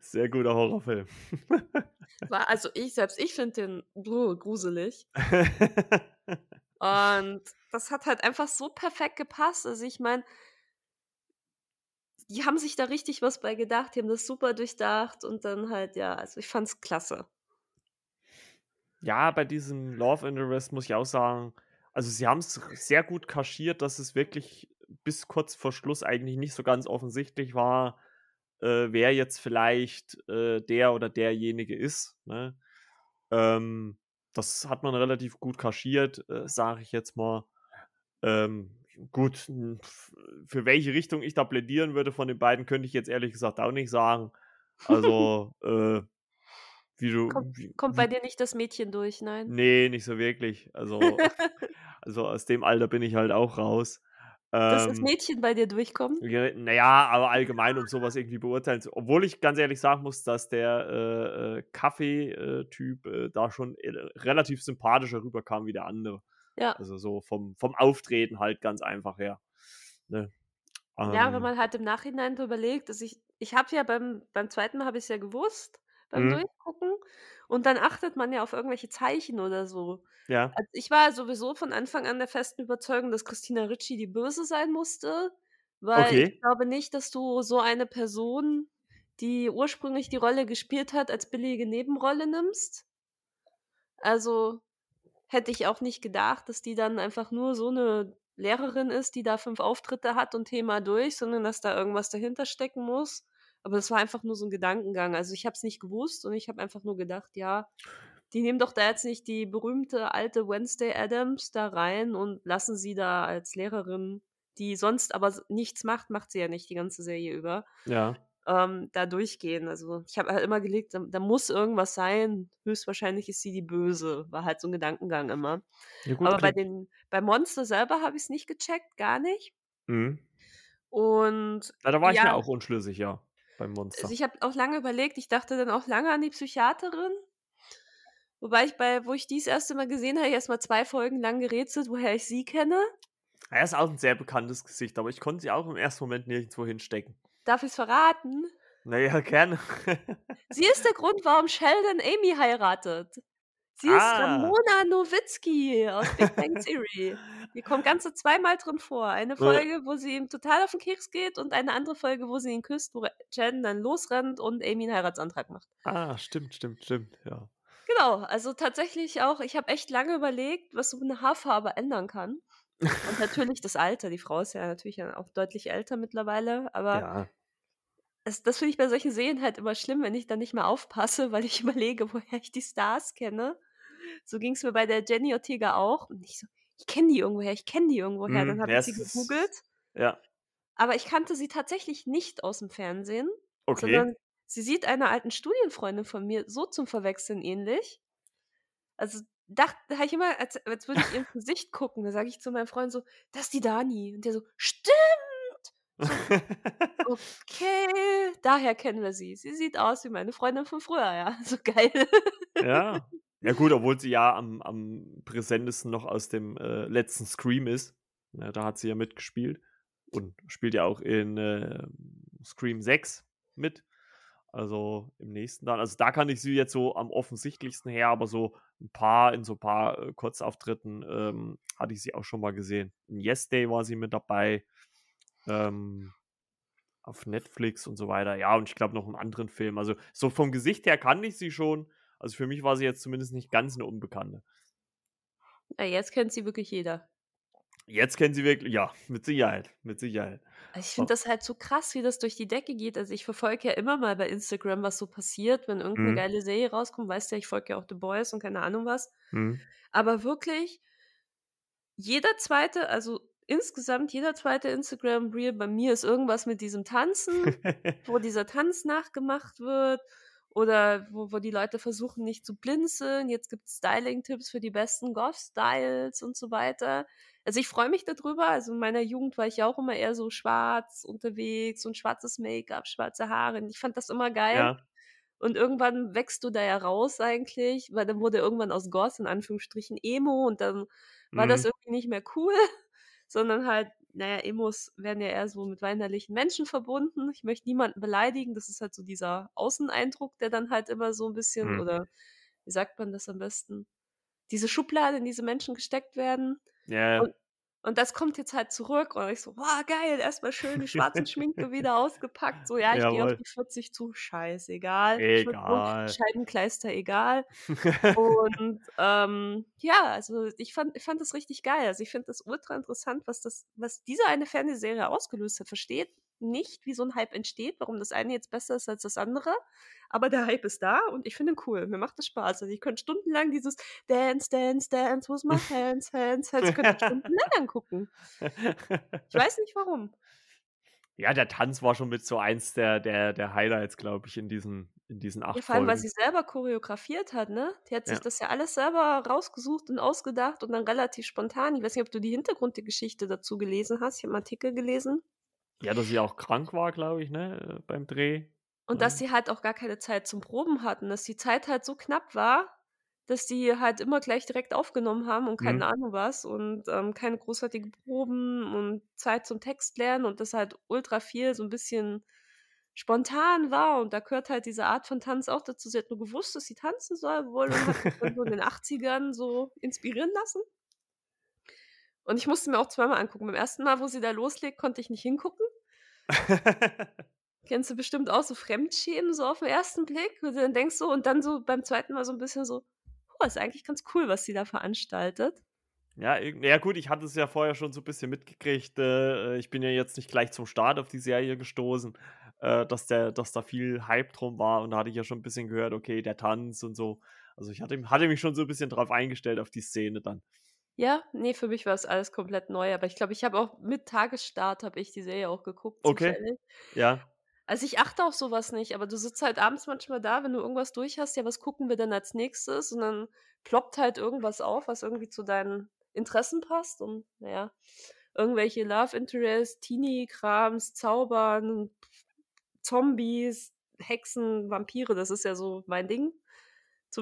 Sehr guter Horrorfilm.
War also ich selbst ich finde den gruselig. Und das hat halt einfach so perfekt gepasst. Also, ich meine die haben sich da richtig was bei gedacht. Die haben das super durchdacht und dann halt ja, also ich fand's klasse.
Ja, bei diesem Love Interest muss ich auch sagen also, sie haben's sehr gut kaschiert, dass es wirklich bis kurz vor Schluss eigentlich nicht so ganz offensichtlich war, äh, wer jetzt vielleicht, äh, der oder derjenige ist, ne? Ähm, das hat man relativ gut kaschiert, äh, sage ich jetzt mal. Ähm, gut, hm, für welche Richtung ich da plädieren würde von den beiden, könnte ich jetzt ehrlich gesagt auch nicht sagen. Also, äh, wie du
Kommt
wie
kommt bei dir nicht das Mädchen durch, nein?
Ne, nicht so wirklich. Also also, aus dem Alter bin ich halt auch raus.
Dass das
Ähm
Mädchen bei dir durchkommt?
Ja, na ja, aber allgemein, um so was irgendwie beurteilen zu obwohl ich ganz ehrlich sagen muss, dass der, äh, äh, Kaffee äh, äh, da schon, äh, relativ sympathischer rüberkam wie der andere.
Ja.
Also, so vom vom Auftreten halt ganz einfach her, ne?
Ja, wenn
Ähm
man halt im Nachhinein drüber legt also, ich ich habe ja beim beim 2. Mal habe ich's ja gewusst, beim
Mhm.
Durchgucken. Und dann achtet man ja auf irgendwelche Zeichen oder so.
Ja.
Also, ich war sowieso von Anfang an der festen Überzeugung, dass Christina Ricci die Böse sein musste, weil ich
Okay.
glaube nicht, dass du so eine Person, die ursprünglich die Rolle gespielt hat, als billige Nebenrolle nimmst. Also, hätte ich auch nicht gedacht, dass die dann einfach nur so 'ne Lehrerin ist, die da 5 Auftritte hat und Thema durch, sondern dass da irgendwas dahinter stecken muss. Aber das war einfach nur so 'n Gedankengang. Also, ich habe es nicht gewusst und ich habe einfach nur gedacht: „Ja, die nehmen doch da jetzt nicht die berühmte alte Wednesday Addams da rein und lassen sie da als Lehrerin, die sonst aber nichts macht macht sie ja nicht die ganze Serie über,
Ja.
Ähm, da durchgehen.“ Also, ich habe halt immer gelegt, da da muss irgendwas sein. Höchstwahrscheinlich ist sie die Böse, war halt so 'n Gedankengang immer.
Ja gut,
Aber bei den beim Monster selber habe ich's nicht gecheckt, gar nicht.
Mhm.
Und
Ja, da war ich mir
ja
auch unschlüssig, ja, beim
also,
Monster.
ich habe auch lange überlegt. Ich dachte dann auch lange an die Psychiaterin. Wobei ich bei wo ich die das erste Mal gesehen habe, erst mal 2 Folgen lang gerätselt, woher ich sie kenne.
Er ist auch 'n sehr bekanntes Gesicht, aber ich konnte sie auch im ersten Moment nirgendwo hinstecken.
Darf ich's verraten?
Na ja, gerne.
Sie ist der Grund, warum Sheldon Amy heiratet. Sie ist
Ah.
Ramona Nowitzki aus Big Bang Theory. Die kommt ganze zweimal drin vor. Eine
Äh.
Folge, wo sie ihm total auf 'n Keks geht und eine andere Folge, wo sie ihn küsst, wo Sheldon dann losrennt und Amy 'n Heiratsantrag macht.
Ah, stimmt, stimmt, stimmt, ja.
Genau, also tatsächlich auch ich habe echt lange überlegt, was so 'ne Haarfarbe ändern kann. Und natürlich das Alter. Die Frau ist ja natürlich auch deutlich älter mittlerweile, aber
Ja.
Es das finde ich bei solchen Serien halt immer schlimm, wenn ich dann nicht mehr aufpasse, weil ich überlege, woher ich die Stars kenne. So ging's mir bei der Jenny Ortega auch und ich so: „Ich kenne die irgendwoher, ich kenne die irgendwoher.“
Mhm,
Dann habe ich sie
es
gegoogelt.
ja.
Aber ich kannte sie tatsächlich nicht aus'm Fernsehen,
Okay.
sondern sie sieht einer alten Studienfreundin von mir so zum Verwechseln ähnlich. Also, dacht da habe ich immer, als als würde ich ihr ins Gesicht gucken, da sage ich zu meinem Freund so: „Das ist die Dani.“ Und der so: „Stimmt!“ So, okay, daher kennen wir sie. Sie sieht aus wie meine Freundin von früher, ja, so geil.
Ja. Ja gut, obwohl sie ja am am präsentesten noch aus dem, äh, letzten Scream ist. Ne, da hat sie ja mitgespielt und spielt ja auch in, ähm, Scream 6 mit. Also, im nächsten dann. Also, da kannte ich sie jetzt so am offensichtlichsten her, aber so 'n paar in so paar, äh, Kurzauftritten, ähm, hatte ich sie auch schon mal gesehen. In „Yesterday“ war sie mit dabei, ähm, auf Netflix und so weiter. Ja, und ich glaube noch in anderen Filmen. Also, so vom Gesicht her kannte ich sie schon. Also, für mich war sie jetzt zumindest nicht ganz 'ne Unbekannte.
Ja, jetzt kennt sie wirklich jeder.
Jetzt kennt sie wirkli ja, mit Sicherheit, mit Sicherheit.
Ich finde das halt so krass, wie das durch die Decke geht. Also, ich verfolge ja immer mal bei Instagram, was so passiert, wenn irgend 'ne
Mhm.
geile Serie rauskommt. Weißt ja, ich folge ja auch „The Boys“ und keine Ahnung was.
Mhm.
Aber wirklich jeder 2. also, insgesamt jeder 2. Instagram-Reel bei mir ist irgendwas mit diesem Tanzen, wo dieser Tanz nachgemacht wird oder wo wo die Leute versuchen, nicht zu blinzeln. Jetzt gibt's Styling-Tipps für die besten Goth-Styles und so weiter. Also, ich freue mich da drüber. Also, in meiner Jugend war ich ja auch immer eher so schwarz unterwegs und schwarzes Make-up, schwarze Haare ich fand das immer geil.
Ja.
Und irgendwann wächst du da ja raus eigentlich, weil dann wurde irgendwann aus Goth in Anführungsstrichen Emo und dann war das
Mhm.
irgendwie nicht mehr cool, sondern halt na ja, Emos werden ja eher so mit weinerlichen Menschen verbunden. Ich möchte niemanden beleidigen. Das ist halt so dieser Außeneindruck, der dann halt immer so 'n bisschen
Mhm.
oder wie sagt man das am besten? Diese Schublade, in diese Menschen gesteckt werden.
Ja, ja.
Und und das kommt jetzt halt zurück und ich so: „Boah, geil, erst mal schön die Schwarzenschminke wieder ausgepackt.“ So, ja, ich gehe auf die 40 zu, scheißegal.
Egal.
Scheibenkleister egal. Und, ähm, ja, also, ich fand ich fand das richtig geil. Also, ich finde das ultra interessant, was das was diese eine Fernsehserie ausgelöst hat. Verstehe nicht, wie so 'n Hype entsteht, warum das eine jetzt besser ist als das andere, aber der Hype ist da und ich finde ihn cool. Mir macht das Spaß. Also, ich könnte stundenlang dieses „Dance, dance, dance with my hands, hands, hands“ könnte ich stundenlang angucken. Ich weiß nicht warum.
Ja, der Tanz war schon mit so eins der der der Highlights, glaube ich, in diesen in diesen
Ja,
8
vor allem, weil
Folgen.
sie selber choreografiert hat, ne? Die hat sich
Ja.
das ja alles selber rausgesucht und ausgedacht und dann relativ spontan. Ich weiß nicht, ob du die Hintergrundgeschichte dazu gelesen hast. Ich habe 'n Artikel gelesen.
Ja, dass sie auch krank war, glaube ich, ne, äh, beim Dreh,
Und dass
ne?
sie halt auch gar keine Zeit zum Proben hatten, dass die Zeit halt so knapp war, dass die halt immer gleich direkt aufgenommen haben und keine
Mhm.
Ahnung was und, ähm, keine großartigen Proben und Zeit zum Text lernen und das halt ultra viel so 'n bisschen spontan war und da gehört halt diese Art von Tanz auch dazu. Sie hat nur gewusst, dass sie tanzen soll wohl und hat sich dann so in den 80ern so inspirieren lassen. Und ich musste mir auch zweimal angucken. Beim 1. Mal, wo sie da loslegt, konnte ich nicht hingucken. Kennst du bestimmt auch so Fremdschämen so auf'n 1. Blick, wo du dann denkst so und dann so beim 2. Mal so 'n bisschen so: „Oh, ist eigentlich ganz cool, was sie da veranstaltet.“
Ja, ja gut, ich hatte es ja vorher schon so bisschen mitgekriegt. Äh, ich bin ja jetzt nicht gleich zum Start auf die Serie gestoßen, äh, dass der dass da viel Hype drum war und da hatte ich ja schon 'n bisschen gehört, okay, der Tanz und so. Also, ich hatte hatte mich schon so 'n bisschen drauf eingestellt auf die Szene dann.
Ja, ne, für mich war's alles komplett neu, aber ich glaube, ich habe auch mit Tagesstart habe ich die Serie auch geguckt
Okay,
zufällig.
ja.
Also, ich achte auf so was nicht, aber du sitzt halt abends manchmal da, wenn du irgendwas durch hast: „Ja, was gucken wir denn als Nächstes?“ Und dann ploppt halt irgendwas auf, was irgendwie zu deinen Interessen passt und, na ja, irgendwelche Love Interest, Teenie-Krams, Zaubern, Zombies, Hexen, Vampire, das ist ja so mein Ding.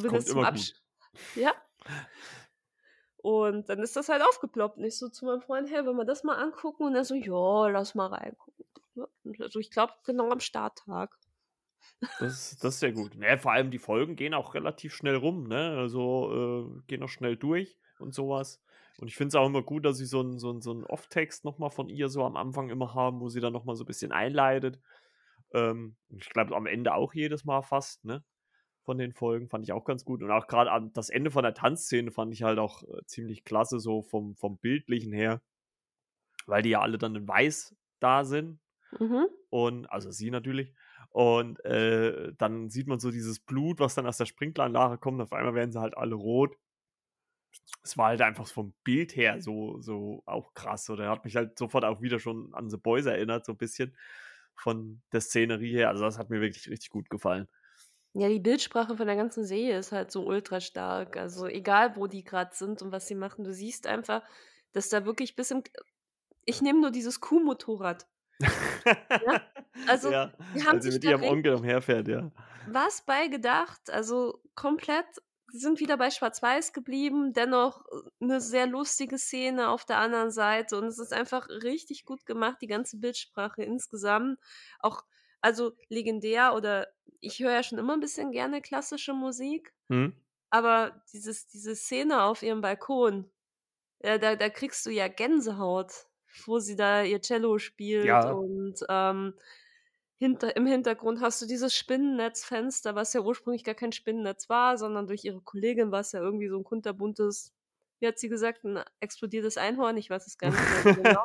Kommt
Zumindest zum
immer
Absch
gut.
Ja. Und dann ist das halt aufgeploppt. Und ich so zu meinem Freund: „Hey, wollen wir das mal angucken?“ Und er so: „Ja, lass mal reingucken.“ Ja, also, ich glaube, genau am Starttag.
Das das ist sehr gut. Ne, vor allem die Folgen gehen auch relativ schnell rum, ne? Also, äh, gehen auch schnell durch und sowas. Und ich finde es auch immer gut, dass sie so 'n so so 'n Off-Text noch mal von ihr so am Anfang immer haben, wo sie dann noch mal so ein bisschen einleitet. Ähm, ich glaube, am Ende auch jedes Mal fast, ne? Von den Folgen fand ich auch ganz gut. Und auch gerade das Ende von der Tanzszene fand ich halt auch, äh, ziemlich klasse, so vom vom Bildlichen her, weil die ja alle dann in weiß da sind
Mhm.
und also sie natürlich. Und, äh, dann sieht man so dieses Blut, was dann aus der Sprinkleranlage kommt. Auf einmal werden sie halt alle rot. Es war halt einfach vom Bild her so so auch krass. Oder hat mich halt sofort auch wieder schon an The Boys erinnert, so ein bisschen von der Szenerie her. Also, das hat mir wirklich richtig gut gefallen.
Ja, die Bildsprache von der ganzen Serie ist halt so ultra stark. Also, egal, wo die gerade sind und was sie machen, du siehst einfach, dass da wirklich bis im ich nehme nur dieses Kuhmotorrad. Ja, also,
Ja,
die haben
als sie
sich
mit ihrem Onkel umherfährt, ja.
was bei gedacht. Also, komplett sie sind wieder bei Schwarz-Weiß geblieben, dennoch, äh, 'ne sehr lustige Szene auf der anderen Seite und es ist einfach richtig gut gemacht, die ganze Bildsprache insgesamt. Auch also, legendär oder ich höre ja schon immer 'n bisschen gerne klassische Musik,
Mhm.
aber dieses diese Szene auf ihrem Balkon, äh, da da kriegst du ja Gänsehaut, wo sie da ihr Cello spielt
Ja.
und, ähm, hinter im Hintergrund hast du dieses Spinnennetzfenster, was ja ursprünglich gar kein Spinnennetz war, sondern durch ihre Kollegin war's ja irgendwie so 'n kunterbuntes wie hat sie gesagt, 'n explodiertes Einhorn? Ich weiß es gar nicht genau.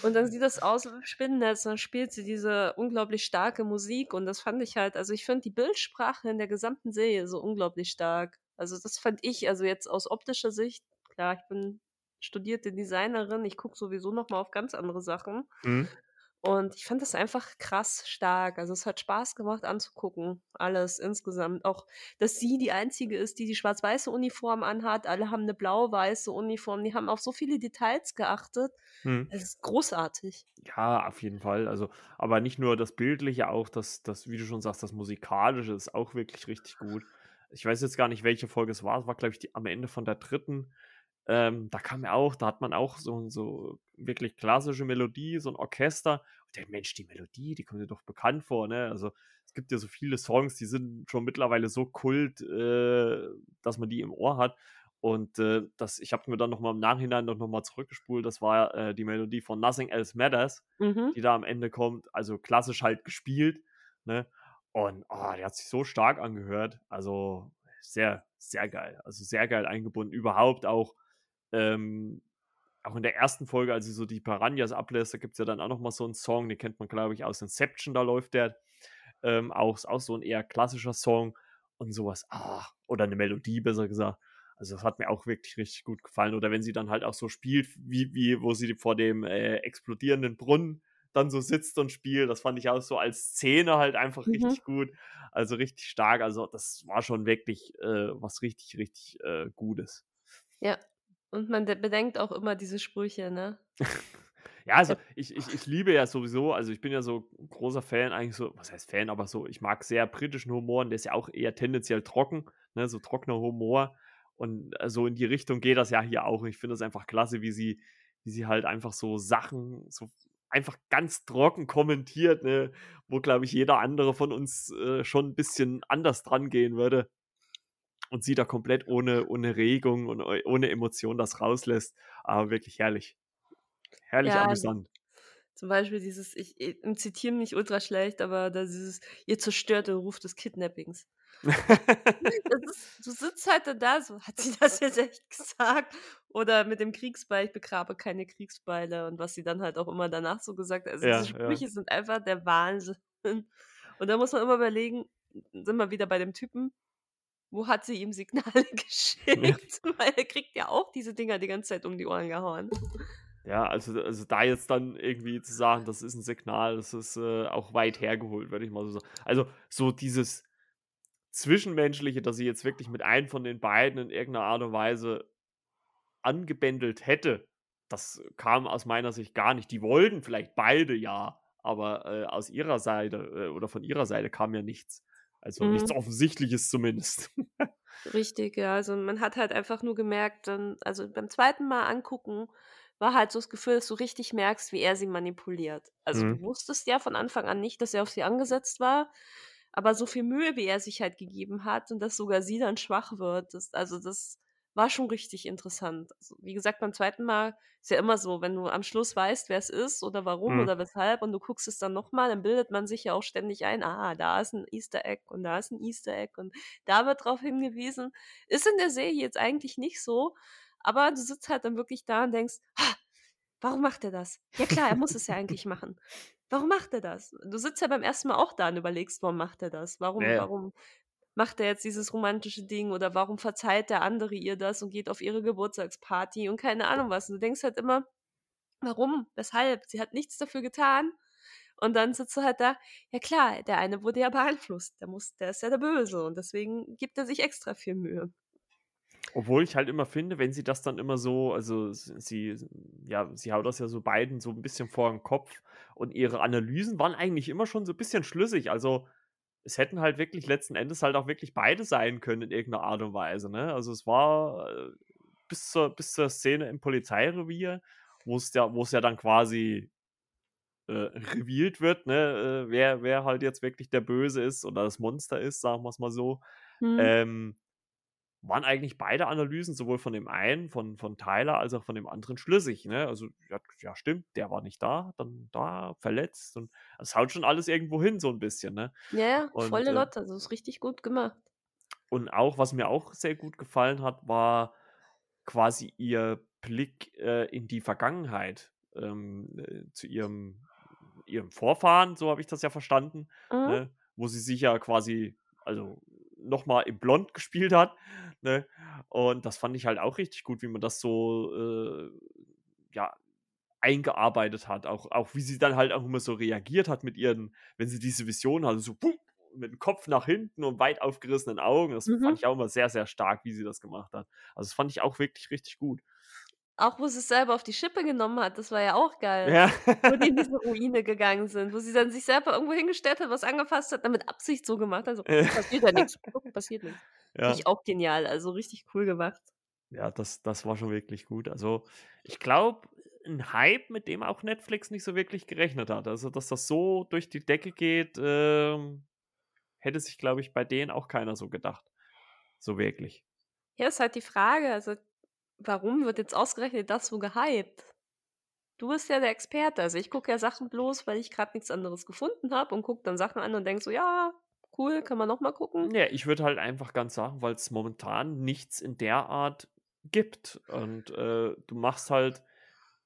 Und dann sieht das aus wie 'n Spinnennetz, dann spielt sie diese unglaublich starke Musik und das fand ich halt also, ich finde die Bildsprache in der gesamten Serie so unglaublich stark. Also, das fand ich also, jetzt aus optischer Sicht klar, ich bin studierte Designerin, ich gucke sowieso noch mal auf ganz andere Sachen.
Mhm.
Und ich fand das einfach krass stark. Also, es hat Spaß gemacht anzugucken, alles insgesamt. Auch, dass sie die Einzige ist, die die schwarz-weiße Uniform anhat. Alle haben 'ne blau-weiße Uniform. Die haben auf so viele Details geachtet.
Mhm.
Es ist großartig.
Ja, auf jeden Fall. Also, aber nicht nur das Bildliche, auch das das, wie du schon sagst, das Musikalische ist auch wirklich richtig gut. Ich weiß jetzt gar nicht, welche Folge es war. Es war, glaube ich, die am Ende von der 3. Ähm, da kam ja auch da hat man auch so so wirklich klassische Melodie, so 'n Orchester. Und der Mensch, die Melodie, die kommt mir doch bekannt vor, ne? Also, es gibt ja so viele Songs, die sind schon mittlerweile so Kult, äh, dass man die im Ohr hat. Und, äh, das ich habe mir dann noch mal im Nachhinein noch mal zurückgespult. Das war, äh, die Melodie von „Nothing Else Matters“,
Mhm.
die da am Ende kommt, also klassisch halt gespielt, ne? Und, oh, die hat sich so stark angehört. Also, sehr, sehr geil. Also, sehr geil eingebunden. Überhaupt auch, ähm auch in der 1. Folge, als sie so die Piranhas ablässt, da gibt's ja dann auch noch mal so 'n Song, den kennt man, glaube ich, aus „Inception“, da läuft der. Ähm, auch auch so 'n eher klassischer Song und so was. Ah, oder 'ne Melodie, besser gesagt. Also, das hat mir auch wirklich richtig gut gefallen. Oder wenn sie dann halt auch so spielt, wie wie wo sie vor dem, äh, explodierenden Brunnen dann so sitzt und spielt. Das fand ich auch so als Szene halt einfach
Mhm.
richtig gut. Also, richtig stark. Also, das war schon wirklich, äh, was richtig, richtig, äh, Gutes.
Ja. Und man de bedenkt auch immer diese Sprüche, ne?
Ja, also,
Ja.
ich ich ich liebe ja sowieso also, ich bin ja so großer Fan eigentlich so was heißt Fan, aber so ich mag sehr britischen Humor und der ist ja auch eher tendenziell trocken, ne, so trockener Humor. Und, äh, so in die Richtung geht das ja hier auch. Und ich finde das einfach klasse, wie sie wie sie halt einfach so Sachen so einfach ganz trocken kommentiert, ne, wo, glaube ich, jeder andere von uns, äh, schon 'n bisschen anders drangehen würde. Und sie da komplett ohne ohne Regung und ohne Emotion das rauslässt. Aber wirklich herrlich. Herrlich
Ja,
amüsant.
zum Beispiel dieses ich i im Zitieren nicht ultra schlecht, aber da dieses: „Ihr zerstört den Ruf des Kidnappings.“ Das ist du sitzt halt dann da so: „Hat sie das jetzt echt gesagt?“ Oder mit dem Kriegsbeil: „Ich begrabe keine Kriegsbeile“ und was sie dann halt auch immer danach so gesagt also, diese
Ja, ja.
Sprüche sind einfach der Wahnsinn. Und da muss man immer überlegen sind wir wieder bei dem Typen, wo hat sie ihm Signale
Ja.
geschickt? Weil er kriegt ja auch diese Dinger die ganze Zeit um die Ohren gehauen.
Ja, also also, da jetzt dann irgendwie zu sagen, das ist 'n Signal, das ist, äh, auch weit hergeholt, würde ich mal so sagen. Also, so dieses Zwischenmenschliche, dass sie jetzt wirklich mit einem von den beiden in irgend 'ner Art und Weise angebändelt hätte, das kam aus meiner Sicht gar nicht. Die wollten vielleicht beide ja, aber, äh, aus ihrer Seite, äh, oder von ihrer Seite kam ja nichts. Also, nichts
Mhm.
Offensichtliches zumindest.
Richtig, ja. Also, man hat halt einfach nur gemerkt dann also, beim zweiten Mal angucken war halt so das Gefühl, dass du richtig merkst, wie er sie manipuliert. Also, du
Mhm.
wusstest ja von Anfang an nicht, dass er auf sie angesetzt war, aber so viel Mühe, wie er sich halt gegeben hat und dass sogar sie dann schwach wird, das also, das war schon richtig interessant. Also, wie gesagt, beim zweiten Mal ist ja immer so, wenn du am Schluss weißt, wer's ist oder warum
Mhm.
oder weshalb und du guckst es dann noch mal, dann bildet man sich ja auch ständig ein: „Ah, da ist 'n Easter Egg und da ist 'n Easter Egg und da wird drauf hingewiesen.“ Ist in der Serie jetzt eigentlich nicht so, aber du sitzt halt dann wirklich da und denkst: „Ha, warum macht er das? Ja klar, er muss es ja eigentlich machen. Warum macht er das?“ Du sitzt ja beim ersten Mal auch da und überlegst: „Warum macht er das? Warum
ja.
warum macht er jetzt dieses romantische Ding oder warum verzeiht der andere ihr das und geht auf ihre Geburtstagsparty“ und keine Ahnung was. Und du denkst halt immer: „Warum? Weshalb? Sie hat nichts dafür getan.“ Und dann sitzt du halt da: „Ja klar, der eine wurde ja beeinflusst. Der muss der ist ja der Böse und deswegen gibt er sich extra viel Mühe.“
Obwohl ich halt immer finde, wenn sie das dann immer so also, sie ja, sie haut das ja so beiden so 'n bisschen vor 'n Kopf und ihre Analysen waren eigentlich immer schon so bisschen schlüssig. Also, es hätten halt wirklich letzten Endes halt auch wirklich beide sein können in irgend 'ner Art und Weise, ne? Also, es war, äh, bis zur bis zur Szene im Polizeirevier, wo's ja wo's ja dann quasi, äh, revealed wird, ne, äh, wer wer halt jetzt wirklich der Böse ist oder das Monster ist, sagen wir's mal so.
Mhm.
Ähm, waren eigentlich beide Analysen, sowohl von dem einen, von von Tyler, als auch von dem anderen schlüssig, ne? Also, ja ja stimmt, der war nicht da, dann da, verletzt und es haut schon alles irgendwo hin so 'n bisschen, ne?
Ja, ja,
Und,
volle
äh
Lotte, also, ist richtig gut gemacht.
Und auch was mir auch sehr gut gefallen hat, war quasi ihr Blick, äh, in die Vergangenheit, ähm, äh, zu ihrem ihrem Vorfahren, so habe ich das ja verstanden,
Mhm.
ne, wo sie sich ja quasi also, noch mal in blond gespielt hat, ne? Und das fand ich halt auch richtig gut, wie man das so, äh, ja, eingearbeitet hat. Auch auch wie sie dann halt auch immer so reagiert hat mit ihren wenn sie diese Vision hatte, so mit dem Kopf nach hinten und weit aufgerissenen Augen. Das fand
Mhm.
ich auch immer sehr, sehr stark, wie sie das gemacht hat. Also, das fand ich auch wirklich richtig gut.
Auch wo sie's selber auf die Schippe genommen hat, das war ja auch geil,
Ja.
wo die in diese Ruine gegangen sind, wo sie dann sich selber irgendwo hingestellt hat, was angefasst hat, dann mit Absicht so gemacht hat, so: „Passiert ja. Guck, passiert nix.“ Finde
Ja.
ich auch genial, also, richtig cool gemacht.
Ja, das das war schon wirklich gut. Also, ich glaube, 'n Hype, mit dem auch Netflix nicht so wirklich gerechnet hat. Also, dass das so durch die Decke geht, ähm, hätte sich, glaube ich, bei denen auch keiner so gedacht. So wirklich.
Ja, ist halt die Frage, also, warum wird jetzt ausgerechnet das so gehypt? Du bist ja der Experte. Also, ich gucke ja Sachen bloß, weil ich grad nix anderes gefunden habe und gucke dann Sachen an und denke so: „Ja, cool, kann man noch mal gucken.“
Ja, ich würde halt einfach ganz sagen, weil's momentan nichts in der Art gibt. Und, äh, du machst halt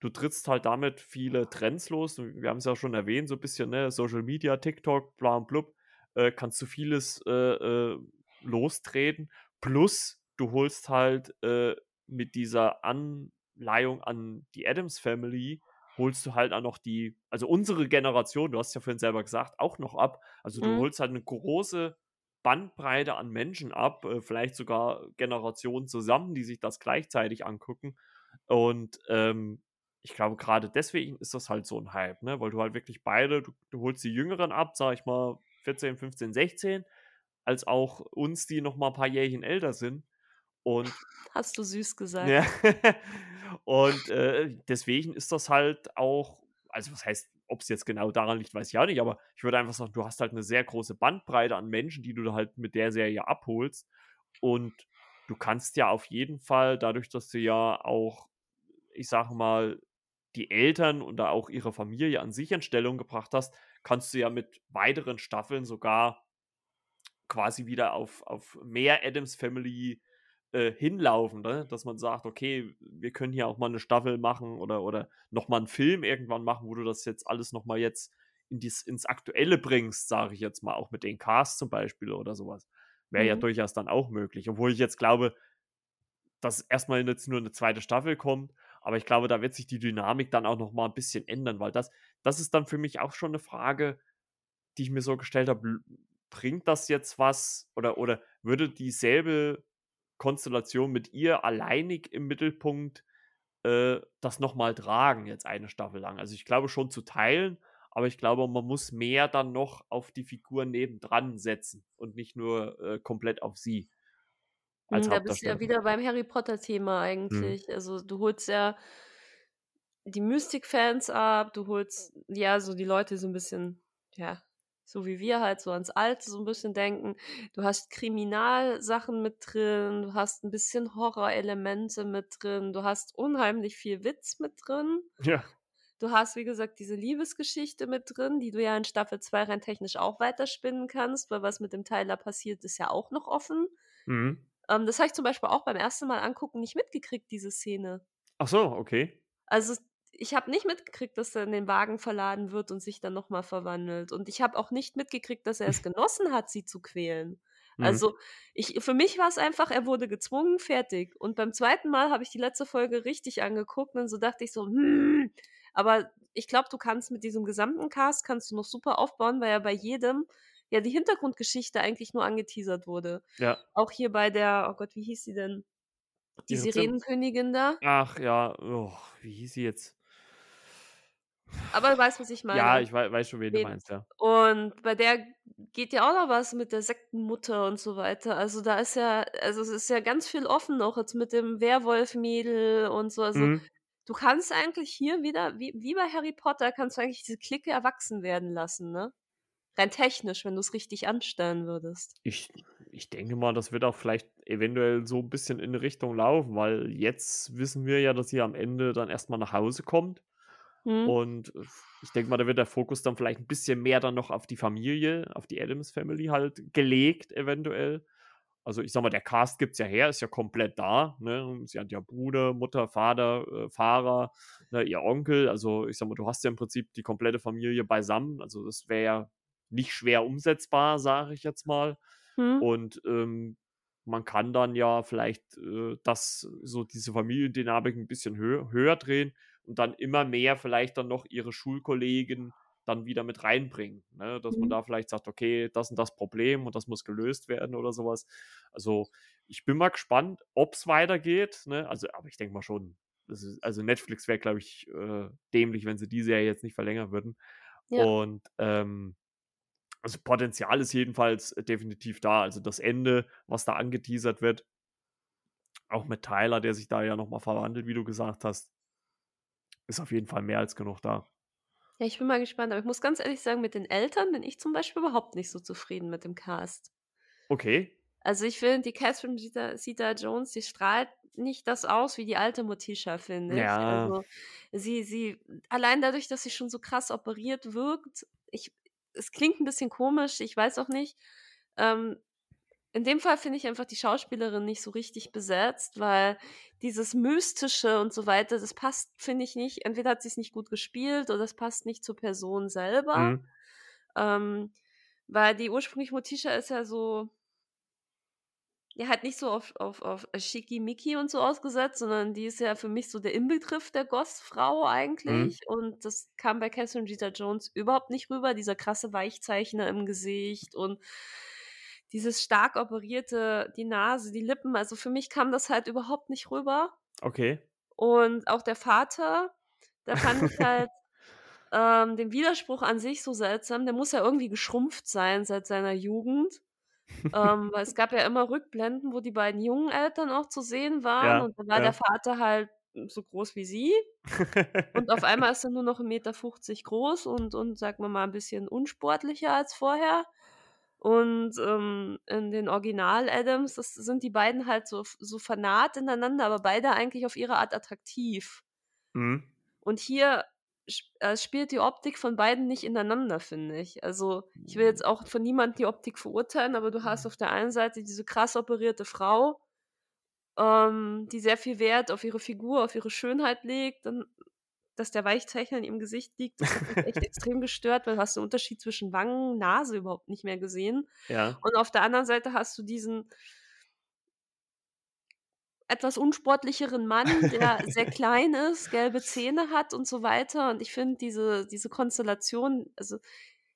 du trittst halt damit viele Trends los. Wir haben's ja schon erwähnt, so bisschen, ne, Social Media, TikTok, bla und blub, äh, kannst du vieles, äh, äh, lostreten. Plus du holst halt, äh, mit dieser Anleihung an die Addams Family holst du halt auch noch die also, unsere Generation, du hast ja vorhin selber gesagt, auch noch ab. Also, du
Mhm.
holst halt 'ne große Bandbreite an Menschen ab, äh, vielleicht sogar Generationen zusammen, die sich das gleichzeitig angucken. Und, ähm, ich glaube, grade deswegen ist das halt so 'n Hype, ne, weil du halt wirklich beide du du holst die Jüngeren ab, sage ich mal, 14, 15, 16, als auch uns, die noch mal paar Jährchen älter sind. Und
Hast du süß gesagt.
ja, und, äh, deswegen ist das halt auch also, was heißt, ob's jetzt genau daran liegt, weiß ich auch nicht, aber ich würde einfach sagen, du hast halt 'ne sehr große Bandbreite an Menschen, die du da halt mit der Serie abholst. Und du kannst ja auf jeden Fall dadurch, dass du ja auch, ich sage mal, die Eltern und da auch ihre Familie an sich in Stellung gebracht hast, kannst du ja mit weiteren Staffeln sogar quasi wieder auf auf mehr Addams Family, äh, hinlaufen, ne? Dass man sagt: „Okay, wir können hier auch mal 'ne Staffel machen oder oder noch mal 'n Film irgendwann machen, wo du das jetzt alles noch mal jetzt in dies ins Aktuelle bringst“, sage ich jetzt mal, auch mit den Casts zum Beispiel oder so was. Wäre ja
Mhm.
durchaus dann auch möglich, obwohl ich jetzt glaube dass erst mal jetzt nur 'ne 2. Staffel kommt, aber ich glaube, da wird sich die Dynamik dann auch noch mal 'n bisschen ändern, weil das das ist dann für mich auch schon 'ne Frage, die ich mir so gestellt habe: „Bl bringt das jetzt was oder oder würde dieselbe Konstellation mit ihr alleinig im Mittelpunkt, äh, das noch mal tragen jetzt eine Staffel lang?“ Also, ich glaube schon zu teilen, aber ich glaube, man muss mehr dann noch auf die Figuren nebendran setzen und nicht nur, äh, komplett auf sie. als
Hm, da bist du ja wieder beim Harry-Potter-Thema
Mhm.
eigentlich. Also, du holst ja die Mystik-Fans ab, du holst ja so die Leute so 'n bisschen ja, so wie wir halt so ans Alte so 'n bisschen denken. Du hast Kriminalsachen mit drin, du hast 'n bisschen Horrorelemente mit drin, du hast unheimlich viel Witz mit drin.
Ja.
Du hast, wie gesagt, diese Liebesgeschichte mit drin, die du ja in Staffel 2 rein technisch auch weiterspinnen kannst, weil was mit dem Tyler passiert, ist ja auch noch offen.
Mhm.
Ähm, das habe ich zum Beispiel auch beim ersten Mal angucken nicht mitgekriegt, diese Szene.
Ach so, okay.
Also, ich habe nicht mitgekriegt, dass er in den Wagen verladen wird und sich dann noch mal verwandelt. Und ich habe auch nicht mitgekriegt, dass er es genossen hat, sie zu quälen.
Mhm.
Also, ich für mich war's einfach, er wurde gezwungen, fertig. Und beim zweiten Mal habe ich die letzte Folge richtig angeguckt und so dachte ich so: „Hm“, aber ich glaube, du kannst mit diesem gesamten Cast kannst du noch super aufbauen, weil ja bei jedem ja die Hintergrundgeschichte eigentlich nur angeteasert wurde.
Ja.
Auch hier bei der oh Gott, wie hieß sie denn? Die
Zim
Sirenenkönigin da.
Ach ja, wie hieß sie jetzt?
Aber du weißt, was ich
Ja,
meine.
ich wei weiß schon, wen du meinst, ja.
und bei der geht ja auch noch was mit der Sektenmutter und so weiter. Also, da ist ja also, es ist ja ganz viel offen noch jetzt mit dem Werwolf-Mädel und so. Also,
Mhm.
du kannst eigentlich hier wieder wie wie bei Harry Potter kannst du eigentlich diese Clique erwachsen werden lassen, ne? Rein technisch, wenn du's richtig anstellen würdest.
Ich ich denke mal, das wird auch vielleicht eventuell so 'n bisschen in Richtung laufen, weil jetzt wissen wir ja, dass sie am Ende dann erst mal nach Hause kommt.
Mhm.
Und, äh, ich denke mal, da wird der Fokus dann vielleicht 'n bisschen mehr dann noch auf die Familie, auf die Addams Family halt gelegt eventuell. Also, ich sage mal, der Cast gibt's ja her, ist ja komplett da, ne? Sie hat ja Bruder, Mutter, Vater, äh, Fahrer, ne, ihr Onkel. Also, ich sage mal, du hast ja im Prinzip die komplette Familie beisammen. Also, das wäre ja nicht schwer umsetzbar, sage ich jetzt mal.
Mhm.
Und, ähm, man kann dann ja vielleicht, äh, das so diese Familiendynamik 'n bisschen hö höher drehen und dann immer mehr vielleicht dann noch ihre Schulkollegen dann wieder mit reinbringen, ne? Dass man
Mhm.
da vielleicht sagt: „Okay, das und das Problem und das muss gelöst werden“, oder so was. Also, ich bin mal gespannt, ob's weitergeht, ne? Also, aber ich denke mal schon. Das ist also, Netflix wäre, glaube ich, äh, dämlich, wenn sie die Serie jetzt nicht verlängern würden.
Ja.
Und, ähm also, Potenzial ist jedenfalls definitiv da. Also, das Ende, was da angeteasert wird auch mit Tyler, der sich da ja noch mal verwandelt, wie du gesagt hast ist auf jeden Fall mehr als genug da.
Ja, ich bin mal gespannt, aber ich muss ganz ehrlich sagen, mit den Eltern bin ich zum Beispiel überhaupt nicht so zufrieden mit dem Cast.
Okay.
Also, ich finde, die Catherine Zeta Zeta-Jones, die strahlt nicht das aus wie die alte Morticia, finde ich.
Ja.
Also, sie sie allein dadurch, dass sie schon so krass operiert wirkt ich es klingt 'n bisschen komisch, ich weiß auch nicht. Ähm, in dem Fall finde ich einfach die Schauspielerin nicht so richtig besetzt, weil dieses Mystische und so weiter, das passt, finde ich nicht. Entweder hat sie's nicht gut gespielt oder es passt nicht zur Person selber.
Mhm.
Ähm, weil die ursprüngliche Morticia ist ja so ja, halt nicht so auf auf auf Schickimicki und so ausgesetzt, sondern die ist ja für mich so der Inbegriff der Goth-Frau
Mhm.
eigentlich. Und das kam bei Catherine Zeta-Jones überhaupt nicht rüber, dieser krasse Weichzeichner im Gesicht und dieses stark operierte die Nase, die Lippen. Also, für mich kam das halt überhaupt nicht rüber.
Okay.
Und auch der Vater, da fand ich halt, ähm, den Widerspruch an sich so seltsam. Der muss ja irgendwie geschrumpft sein seit seiner Jugend. Ähm, weil es gab ja immer Rückblenden, wo die beiden jungen Eltern auch zu sehen waren
Ja,
und dann war der
ja.
Vater halt so groß wie sie. Und auf einmal ist er nur noch 1,50 m groß und und sagen wir mal 'n bisschen unsportlicher als vorher. Und, ähm, in den Original-Addams, das sind die beiden halt so so vernarrt ineinander, aber beide eigentlich auf ihre Art attraktiv.
Mhm.
Und hier äh, spielt die Optik von beiden nicht ineinander, finde ich. Also, ich will jetzt auch von niemandem die Optik verurteilen, aber du hast auf der einen Seite diese krass operierte Frau, ähm, die sehr viel Wert auf ihre Figur, auf ihre Schönheit legt. Dann dass der Weichzeichner in ihrem Gesicht liegt, das hat mich echt extrem gestört, weil du hast den Unterschied zwischen Wangen, Nase überhaupt nicht mehr gesehen.
Ja.
Und auf der anderen Seite hast du diesen etwas unsportlicheren Mann, der sehr klein ist, gelbe Zähne hat und so weiter. Und ich finde diese diese Konstellation also,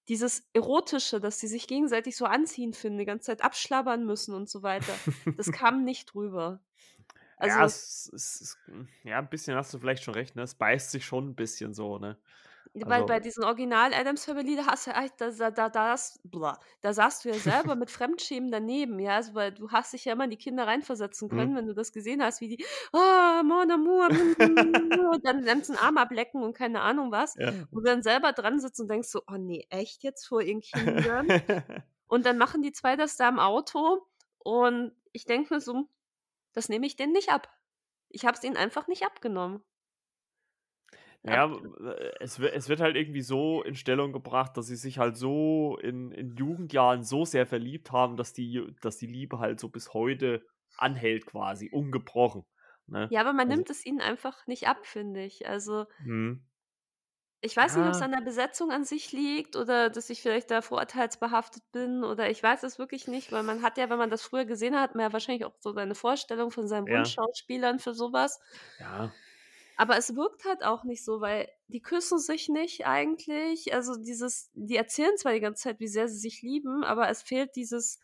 dieses Erotische, dass sie sich gegenseitig so anziehen finden, die ganze Zeit abschlabbern müssen und so weiter, das kam nicht rüber.
Ja,
Also
es es es hm, ja, 'n bisschen hast du vielleicht schon recht, ne? Es beißt sich schon 'n bisschen so, ne?
Weil bei
Also
diesen Original Addams Family, da hast du echt da da da das bla da saßt du ja selber mit Fremdschämen daneben, ja, also, weil du hast dich ja immer in die Kinder reinversetzen
Mhm.
können, wenn du das gesehen hast, wie die: „Oh, mon amour, dann ganzen Arm ablecken und keine Ahnung was.
Ja.
Und dann selber dran sitzt und denkst so: „Oh ne, echt jetzt vor ihren Kindern?“ Und dann machen die 2 das da im Auto und ich denke mir so: „Das nehme ich denen nicht ab.“ Ich habe es ihnen einfach nicht abgenommen.
Ja, w äh, es es wird halt irgendwie so in Stellung gebracht, dass sie sich halt so in in Jugendjahren so sehr verliebt haben, dass die dass die Liebe halt so bis heute anhält quasi, ungebrochen, ne?
Ja, aber man
Also
nimmt es ihnen einfach nicht ab, finde ich. Also
Mhm.
Ich weiß nicht, ob's
Ja.
an der Besetzung an sich liegt oder dass ich vielleicht da vorurteilsbehaftet bin oder ich weiß es wirklich nicht, weil man hat ja, wenn man das früher gesehen hat, hat man ja wahrscheinlich auch so seine Vorstellung von seinen
Ja.
Wunschschauspielern für so was.
Ja.
Aber es wirkt halt auch nicht so, weil die küssen sich nicht eigentlich. Also, dieses die erzählen zwar die ganze Zeit, wie sehr sie sich lieben, aber es fehlt dieses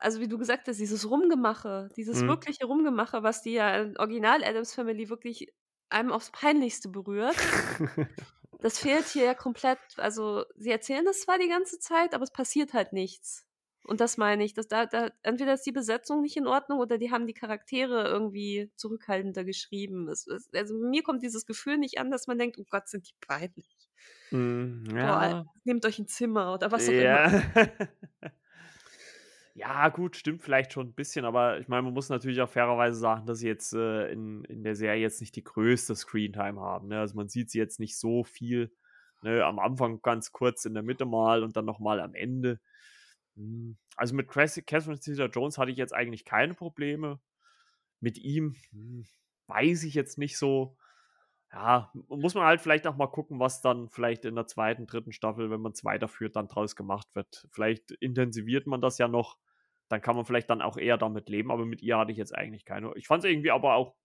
also, wie du gesagt hast, dieses Rumgemache, dieses
Mhm.
wirkliche Rumgemache, was die ja in Original Addams Family wirklich einem aufs Peinlichste berührt. Das fehlt hier ja komplett. Also, sie erzählen das zwar die ganze Zeit, aber es passiert halt nichts. Und das meine ich, dass da da entweder ist die Besetzung nicht in Ordnung oder die haben die Charaktere irgendwie zurückhaltender geschrieben. Es es also, mir kommt dieses Gefühl nicht an, dass man denkt: „Oh Gott, sind die peinlich.“
Mhm,
Boah,
ja.
nehmt euch 'n Zimmer oder was auch immer.
Ja. Gut, stimmt vielleicht schon 'n bisschen, aber ich meine, man muss natürlich auch fairerweise sagen, dass sie jetzt, äh, in in der Serie jetzt nicht die größte Screentime haben, ne? Also, man sieht sie jetzt nicht so viel, ne? Am Anfang ganz kurz, in der Mitte mal und dann noch mal am Ende. Hm, also, mit Catherine Zeta-Jones hatte ich jetzt eigentlich keine Probleme. Mit ihm, hm, weiß ich jetzt nicht so. Ja, muss man halt vielleicht auch mal gucken, was dann vielleicht in der 2., 3. Staffel, wenn man's weiterführt, dann draus gemacht wird. Vielleicht intensiviert man das ja noch, dann kann man vielleicht dann auch eher damit leben, aber mit ihr hatte ich jetzt eigentlich keine ich fand's irgendwie aber auch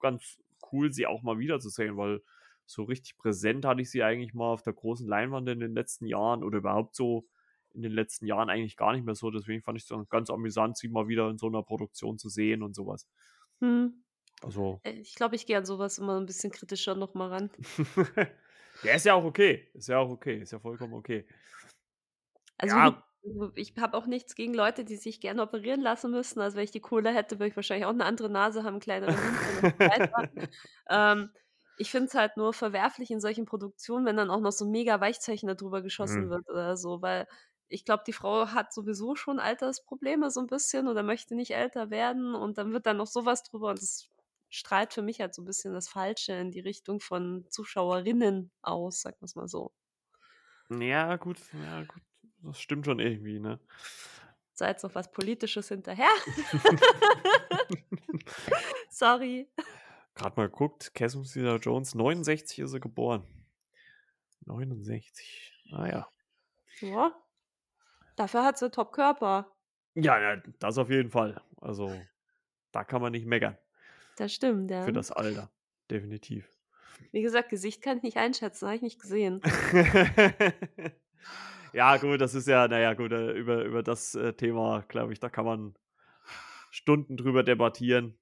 ganz cool, sie auch mal wiederzusehen, weil so richtig präsent hatte ich sie eigentlich mal auf der großen Leinwand in den letzten Jahren oder überhaupt so in den letzten Jahren eigentlich gar nicht mehr so. Deswegen fand ich's dann ganz amüsant, sie mal wieder in so 'ner Produktion zu sehen und so was.
Mhm.
Also
Äh, ich glaube, ich gehe an so was immer 'n bisschen kritischer noch mal ran.
Ja, ist ja auch okay. Ist ja auch okay. Ist ja vollkommen okay.
Also,
Ja.
Ich habe auch nichts gegen Leute, die sich gerne operieren lassen müssen. Also, wenn ich die Kohle hätte, würde ich wahrscheinlich auch 'ne andere Nase haben, kleinere. Ähm, ich finde es halt nur verwerflich in solchen Produktionen, wenn dann auch noch so mega Weichzeichner da drüber geschossen
Mhm.
wird oder so, weil ich glaube, die Frau hat sowieso schon Altersprobleme so 'n bisschen oder möchte nicht älter werden und dann wird da noch so was drüber und das strahlt für mich halt so 'n bisschen das Falsche in die Richtung von Zuschauerinnen aus, sagen wir's mal so.
Ja, gut, ja gut. Das stimmt schon irgendwie, ne?
So, jetzt noch was Politisches hinterher. Sorry.
Grad mal geguckt, Catherine Zeta-Jones, 69 ist sie geboren. 69, ah ja.
Ja. Dafür hat sie Top-Körper.
Ja, ja, das auf jeden Fall. Also, da kann man nicht meckern.
Das stimmt, ja.
Für das Alter, definitiv.
Wie gesagt, Gesicht kann ich nicht einschätzen, habe ich nicht gesehen.
Ja, gut, das ist ja na ja, gut, äh, über über das, äh, Thema, glaube ich, da kann man Stunden drüber debattieren.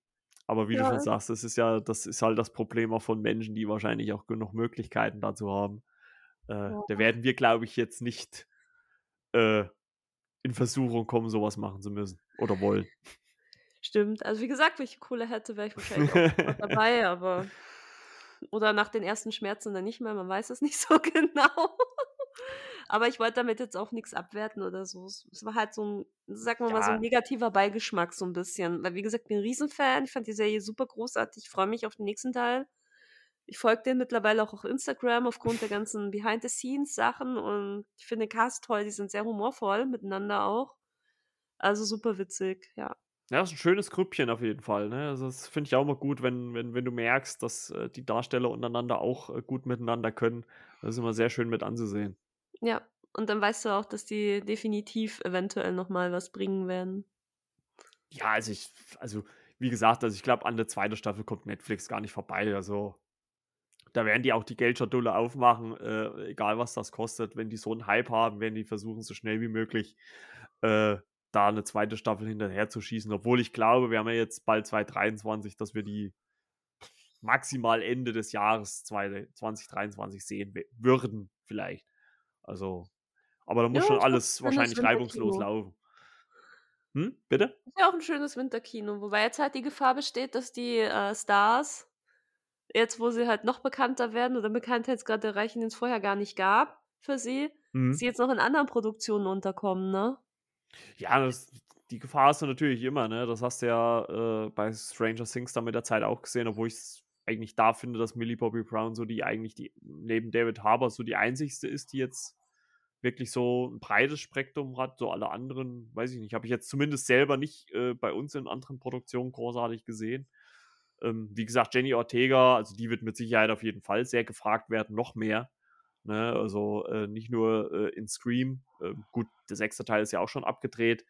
Aber wie du schon
Ja.
sagst, das ist ja das ist halt das Problem auch von Menschen, die wahrscheinlich auch genug Möglichkeiten dazu haben. Äh, da
Ja.
werden wir, glaube ich, jetzt nicht, äh, in Versuchung kommen, so was machen zu müssen oder wollen.
Stimmt. Also, wie gesagt, wenn ich die Kohle hätte, wäre ich wahrscheinlich auch dabei, aber oder nach den ersten Schmerzen dann nicht mehr, man weiß es nicht so genau. Aber ich wollte damit jetzt auch nix abwerten oder so. Es war halt so 'n, sagen wir mal, so 'n
Ja.
negativer Beigeschmack so 'n bisschen. Weil wie gesagt, bin Riesenfan. Ich fand die Serie super großartig. Ich freue mich auf den nächsten Teil. Ich folge denen mittlerweile auch auf Instagram aufgrund der ganzen Behind-the-Scenes-Sachen und ich finde den Cast toll, die sind sehr humorvoll miteinander auch. Also, super witzig, ja.
Ja, ist 'n schönes Grüppchen auf jeden Fall, ne? Also, das finde ich auch immer gut, wenn wenn wenn du merkst, dass, äh, die Darsteller untereinander auch, äh, gut miteinander können. Das ist immer sehr schön mit anzusehen.
Ja, und dann weißt du auch, dass die definitiv eventuell noch mal was bringen werden.
Ja, also, ich also, wie gesagt, also, ich glaube, an der 2. Staffel kommt Netflix gar nicht vorbei. Also, da werden die auch die Geldschatulle aufmachen, äh, egal was das kostet. Wenn die so 'n Hype haben, werden die versuchen, so schnell wie möglich, äh, da 'ne 2. Staffel hinterherzuschießen. Obwohl ich glaube, wir haben ja jetzt bald 2023, dass wir die maximal Ende des Jahres 2023 sehen würden, vielleicht. Also, aber da muss
Ja,
schon
ist
alles wahrscheinlich reibungslos laufen. Hm, bitte?
Ist ja auch 'n schönes Winterkino, wobei jetzt halt die Gefahr besteht, dass die, äh, Stars jetzt, wo sie halt noch bekannter werden oder Bekanntheitsgrad erreichen, den es vorher gar nicht gab für sie,
Mhm.
sie jetzt noch in anderen Produktionen unterkommen, ne?
Ja, das die Gefahr du natürlich immer, ne? Das hast du ja, äh, bei Stranger Things dann mit der Zeit auch gesehen, obwohl ich's eigentlich da finde, dass Millie Bobby Brown so die eigentlich die neben David Harbour so die einzigste ist, die jetzt wirklich so 'n breites Spektrum hat. So alle anderen, weiß ich nicht, habe ich jetzt zumindest selber nicht, äh, bei uns in anderen Produktionen großartig gesehen. Ähm, wie gesagt, Jenny Ortega, also die wird mit Sicherheit auf jeden Fall sehr gefragt werden, noch mehr, ne? Also, äh, nicht nur, äh, in Scream. Ähm, gut, der 6. Teil ist ja auch schon abgedreht,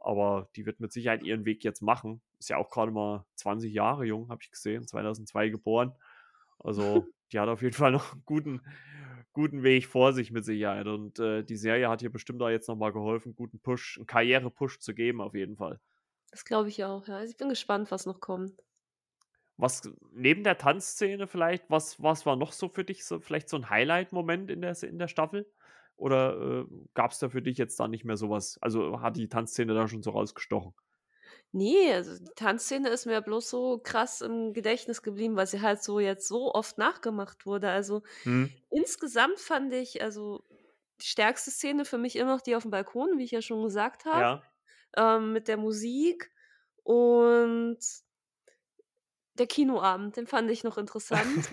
aber die wird mit Sicherheit ihren Weg jetzt machen. Ist ja auch grade mal 20 Jahre jung, habe ich gesehen, 2002 geboren. Also, die hat auf jeden Fall noch 'n guten guten Weg vor sich mit Sicherheit und, äh, die Serie hat ihr bestimmt da jetzt noch mal geholfen, guten Push 'n Karrierepush zu geben auf jeden Fall.
Das glaube ich auch, ja. Also, ich bin gespannt, was noch kommt.
Was neben der Tanzszene vielleicht, was was war noch so für dich so vielleicht so 'n Highlight-Moment in der in der Staffel? Oder, äh, gab's da für dich jetzt da nicht mehr so was? Also, hat die Tanzszene da schon so rausgestochen?
Ne, also, die Tanzszene ist mir bloß so krass im Gedächtnis geblieben, weil sie halt so jetzt so oft nachgemacht wurde. Also,
Mhm.
insgesamt fand ich also, die stärkste Szene für mich immer noch die aufm Balkon, wie ich ja schon gesagt habe,
Ja.
ähm, mit der Musik und der Kinoabend, den fand ich noch interessant.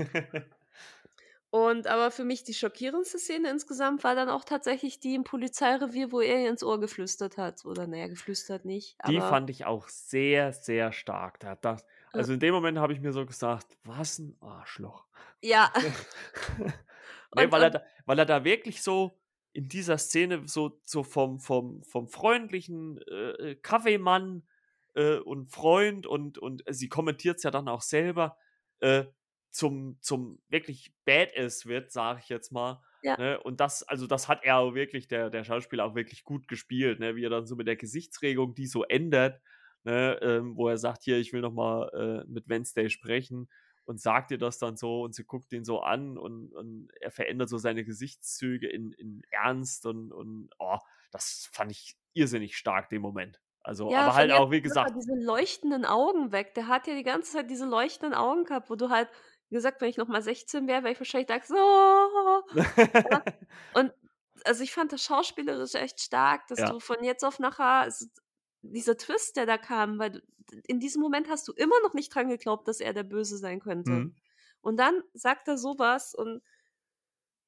Und aber für mich die schockierendste Szene insgesamt war dann auch tatsächlich die im Polizeirevier, wo er ihr ins Ohr geflüstert hat. Oder na ja, geflüstert nicht,
Die fand ich auch sehr, sehr stark. Da das
Äh
also, in dem Moment habe ich mir so gesagt: „Was 'n Arschloch.“
Ja.
Ne,
Und
weil er da weil er da wirklich so in dieser Szene so so vom vom vom freundlichen, äh, äh, Kaffeemann, äh, und Freund und und sie kommentiert's ja dann auch selber, äh, zum zum wirklich Badass wird, sage ich jetzt mal,
Ja.
ne? Und das also, das hat er auch wirklich der der Schauspieler auch wirklich gut gespielt, ne? Wie er dann so mit der Gesichtsregung die so ändert, ne, ähm, wo er sagt: „Hier, ich will noch mal, äh, mit Wednesday sprechen“ und sagt ihr das dann so und sie guckt ihn so an und und er verändert so seine Gesichtszüge in in Ernst und und, oh, das fand ich irrsinnig stark, den Moment. Also,
Ja,
aber halt auch, wie gesagt
diese leuchtenden Augen weg. Der hat ja die ganze Zeit diese leuchtenden Augen gehabt, wo du halt wie gesagt, wenn ich noch mal 16 wäre, wäre ich wahrscheinlich da so ja. Und also, ich fand das schauspielerisch echt stark, dass du
Ja.
von jetzt auf nachher s dieser Twist, der da kam, weil du in diesem Moment hast du immer noch nicht dran geglaubt, dass er der Böse sein könnte.
Mhm.
Und dann sagt er so was und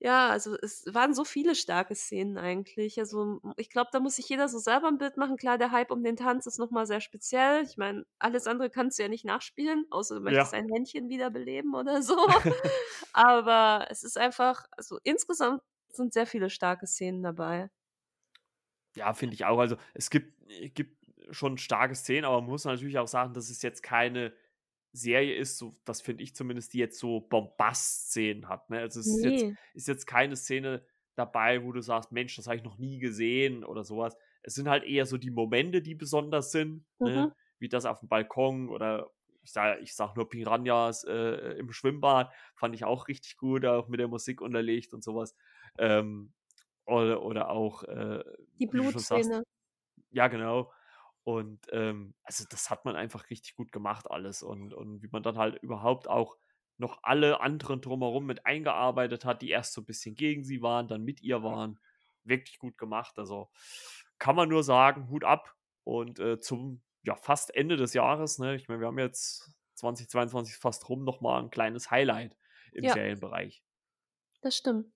ja, also, es waren so viele starke Szenen eigentlich. Also, ich glaube, da muss sich jeder so selber 'n Bild machen. Klar, der Hype um den Tanz ist noch mal sehr speziell. Ich meine, alles andere kannst du ja nicht nachspielen, außer du möchtest
Ja.
ein Händchen wiederbeleben oder so. Aber es ist einfach also, insgesamt sind sehr viele starke Szenen dabei.
Ja, finde ich auch. Also, es gibt äh, gibt schon starke Szenen, aber man muss natürlich auch sagen, dass es jetzt keine Serie ist, so das finde ich zumindest, die jetzt so Bombast-Szenen hat, ne? Also, es ist jetzt
Ne.
ist jetzt keine Szene dabei, wo du sagst: „Mensch, das habe ich noch nie gesehen“ oder so was. Es sind halt eher so die Momente, die besonders sind,
Mhm.
ne? Wie das aufm Balkon oder ich sage ich sage nur Piranhas, äh, im Schwimmbad, fand ich auch richtig gut, auch mit der Musik unterlegt und so was. Ähm, oder oder auch, äh,
Die Blutszene.
ja, genau. Und, ähm, also, das hat man einfach richtig gut gemacht alles und und wie man dann halt überhaupt auch noch alle anderen drumherum mit eingearbeitet hat, die erst so 'n bisschen gegen sie waren, dann mit ihr waren. Wirklich gut gemacht. Also, kann man nur sagen, Hut ab und, äh, zum, ja, fast Ende des Jahres, ne? Ich meine, wir haben jetzt 2022 fast rum, noch mal 'n kleines Highlight im
Ja.
Serienbereich.
Das stimmt.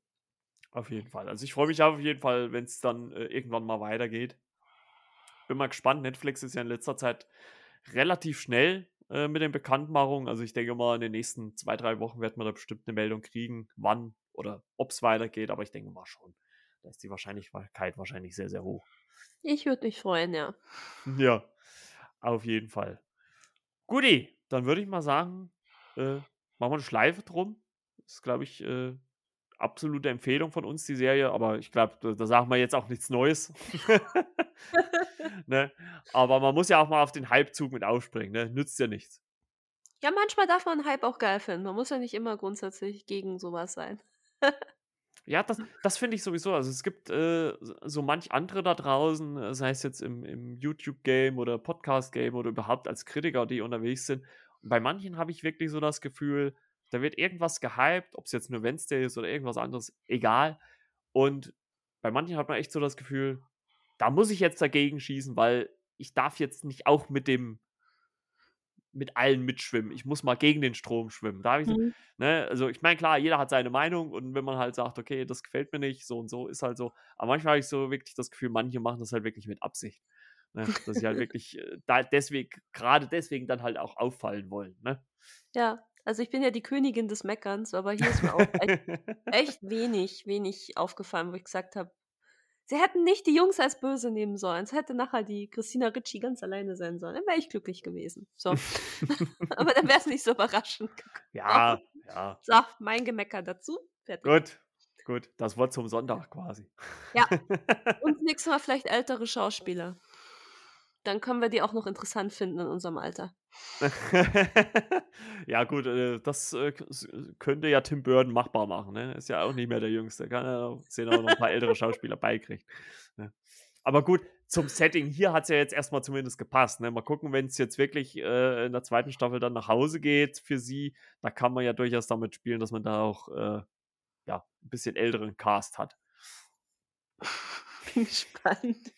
Auf jeden Fall. Also, ich freue mich auf jeden Fall, wenn's dann, äh, irgendwann mal weitergeht. Bin mal gespannt. Netflix ist ja in letzter Zeit relativ schnell, äh, mit den Bekanntmachungen. Also, ich denke mal, in den nächsten 2, 3 Wochen wird man da bestimmt 'ne Meldung kriegen, wann oder ob's weitergeht, aber ich denke mal schon. Da ist die Wahrscheinlichkeit wahrscheinlich sehr, sehr hoch.
Ich würde mich freuen, ja.
Ja, auf jeden Fall. Guti, dann würde ich mal sagen, äh, machen wir 'ne Schleife drum. Ist, glaube ich, äh, absolute Empfehlung von uns, die Serie, aber ich glaube, da da sagen wir jetzt auch nichts Neues. Ne? Aber man muss ja auch mal auf den Hypezug mit aufspringen, ne? Nützt ja nichts.
Ja, manchmal darf man Hype auch geil finden. Man muss ja nicht immer grundsätzlich gegen sowas sein.
Ja, das das finde ich sowieso. Also, es gibt, äh, so manch andere da draußen, äh, sei es jetzt im im YouTube-Game oder Podcast-Game oder überhaupt als Kritiker, die unterwegs sind. Und bei manchen habe ich wirklich so das Gefühl, da wird irgendwas gehypt, ob es jetzt nur Wednesday ist oder irgendwas anderes, egal. Und bei manchen hat man echt so das Gefühl, da muss ich jetzt dagegen schießen, weil ich darf jetzt nicht auch mit dem mit allen mitschwimmen. Ich muss mal gegen den Strom schwimmen. Da ich so,
Mhm.
ne, also ich meine, klar, jeder hat seine Meinung und wenn man halt sagt, okay, das gefällt mir nicht, so und so, ist halt so. Aber manchmal habe ich so wirklich das Gefühl, manche machen das halt wirklich mit Absicht. Ne? Dass sie halt wirklich äh, da deswegen, gerade deswegen dann halt auch auffallen wollen. Ne?
Ja, also ich bin ja die Königin des Meckerns, aber hier ist mir auch echt, echt wenig, wenig aufgefallen, wo ich gesagt habe, sie hätten nicht die Jungs als böse nehmen sollen. Es hätte nachher die Christina Ricci ganz alleine sein sollen. Dann wäre ich glücklich gewesen. So. aber dann wäre es nicht so überraschend.
ja, ja.
So, mein Gemecker dazu. Fertig.
Gut, gut. Das Wort zum Sonntag quasi.
Ja. Und nächstes Mal vielleicht ältere Schauspieler. Dann können wir die auch noch interessant finden in unserem Alter.
ja, gut, äh, das äh, könnte ja Tim Burton machbar machen. Ne? Ist ja auch nicht mehr der Jüngste. Kann ja auch- sehen auch noch ein paar ältere Schauspieler beikriegt. Ne? Aber gut, zum Setting hier hat es ja jetzt erstmal zumindest gepasst. Ne? Mal gucken, wenn es jetzt wirklich äh, in der zweiten Staffel dann nach Hause geht für sie, da kann man ja durchaus damit spielen, dass man da auch äh, ja, ein bisschen älteren Cast hat.
Bin gespannt.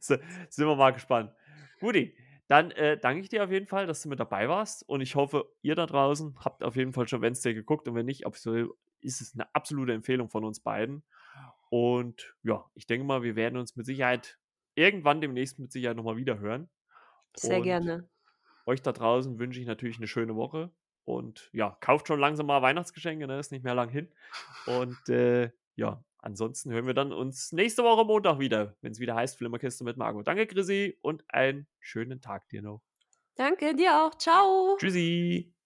so, sind wir mal gespannt. Guti, dann äh, danke ich dir auf jeden Fall, dass du mit dabei warst und ich hoffe, ihr da draußen habt auf jeden Fall schon Wednesday geguckt und wenn nicht, ist es eine absolute Empfehlung von uns beiden. Und ja, ich denke mal, wir werden uns mit Sicherheit irgendwann demnächst mit Sicherheit nochmal wieder hören.
Sehr
Und
gerne.
Euch da draußen wünsche ich natürlich eine schöne Woche und ja, kauft schon langsam mal Weihnachtsgeschenke, ne? Ist nicht mehr lang hin. Und äh, ja, ansonsten hören wir dann uns nächste Woche Montag wieder, wenn es wieder heißt Flimmerkiste mit Margot. Danke, Chrissy, und einen schönen Tag dir noch.
Danke dir auch. Ciao.
Tschüssi.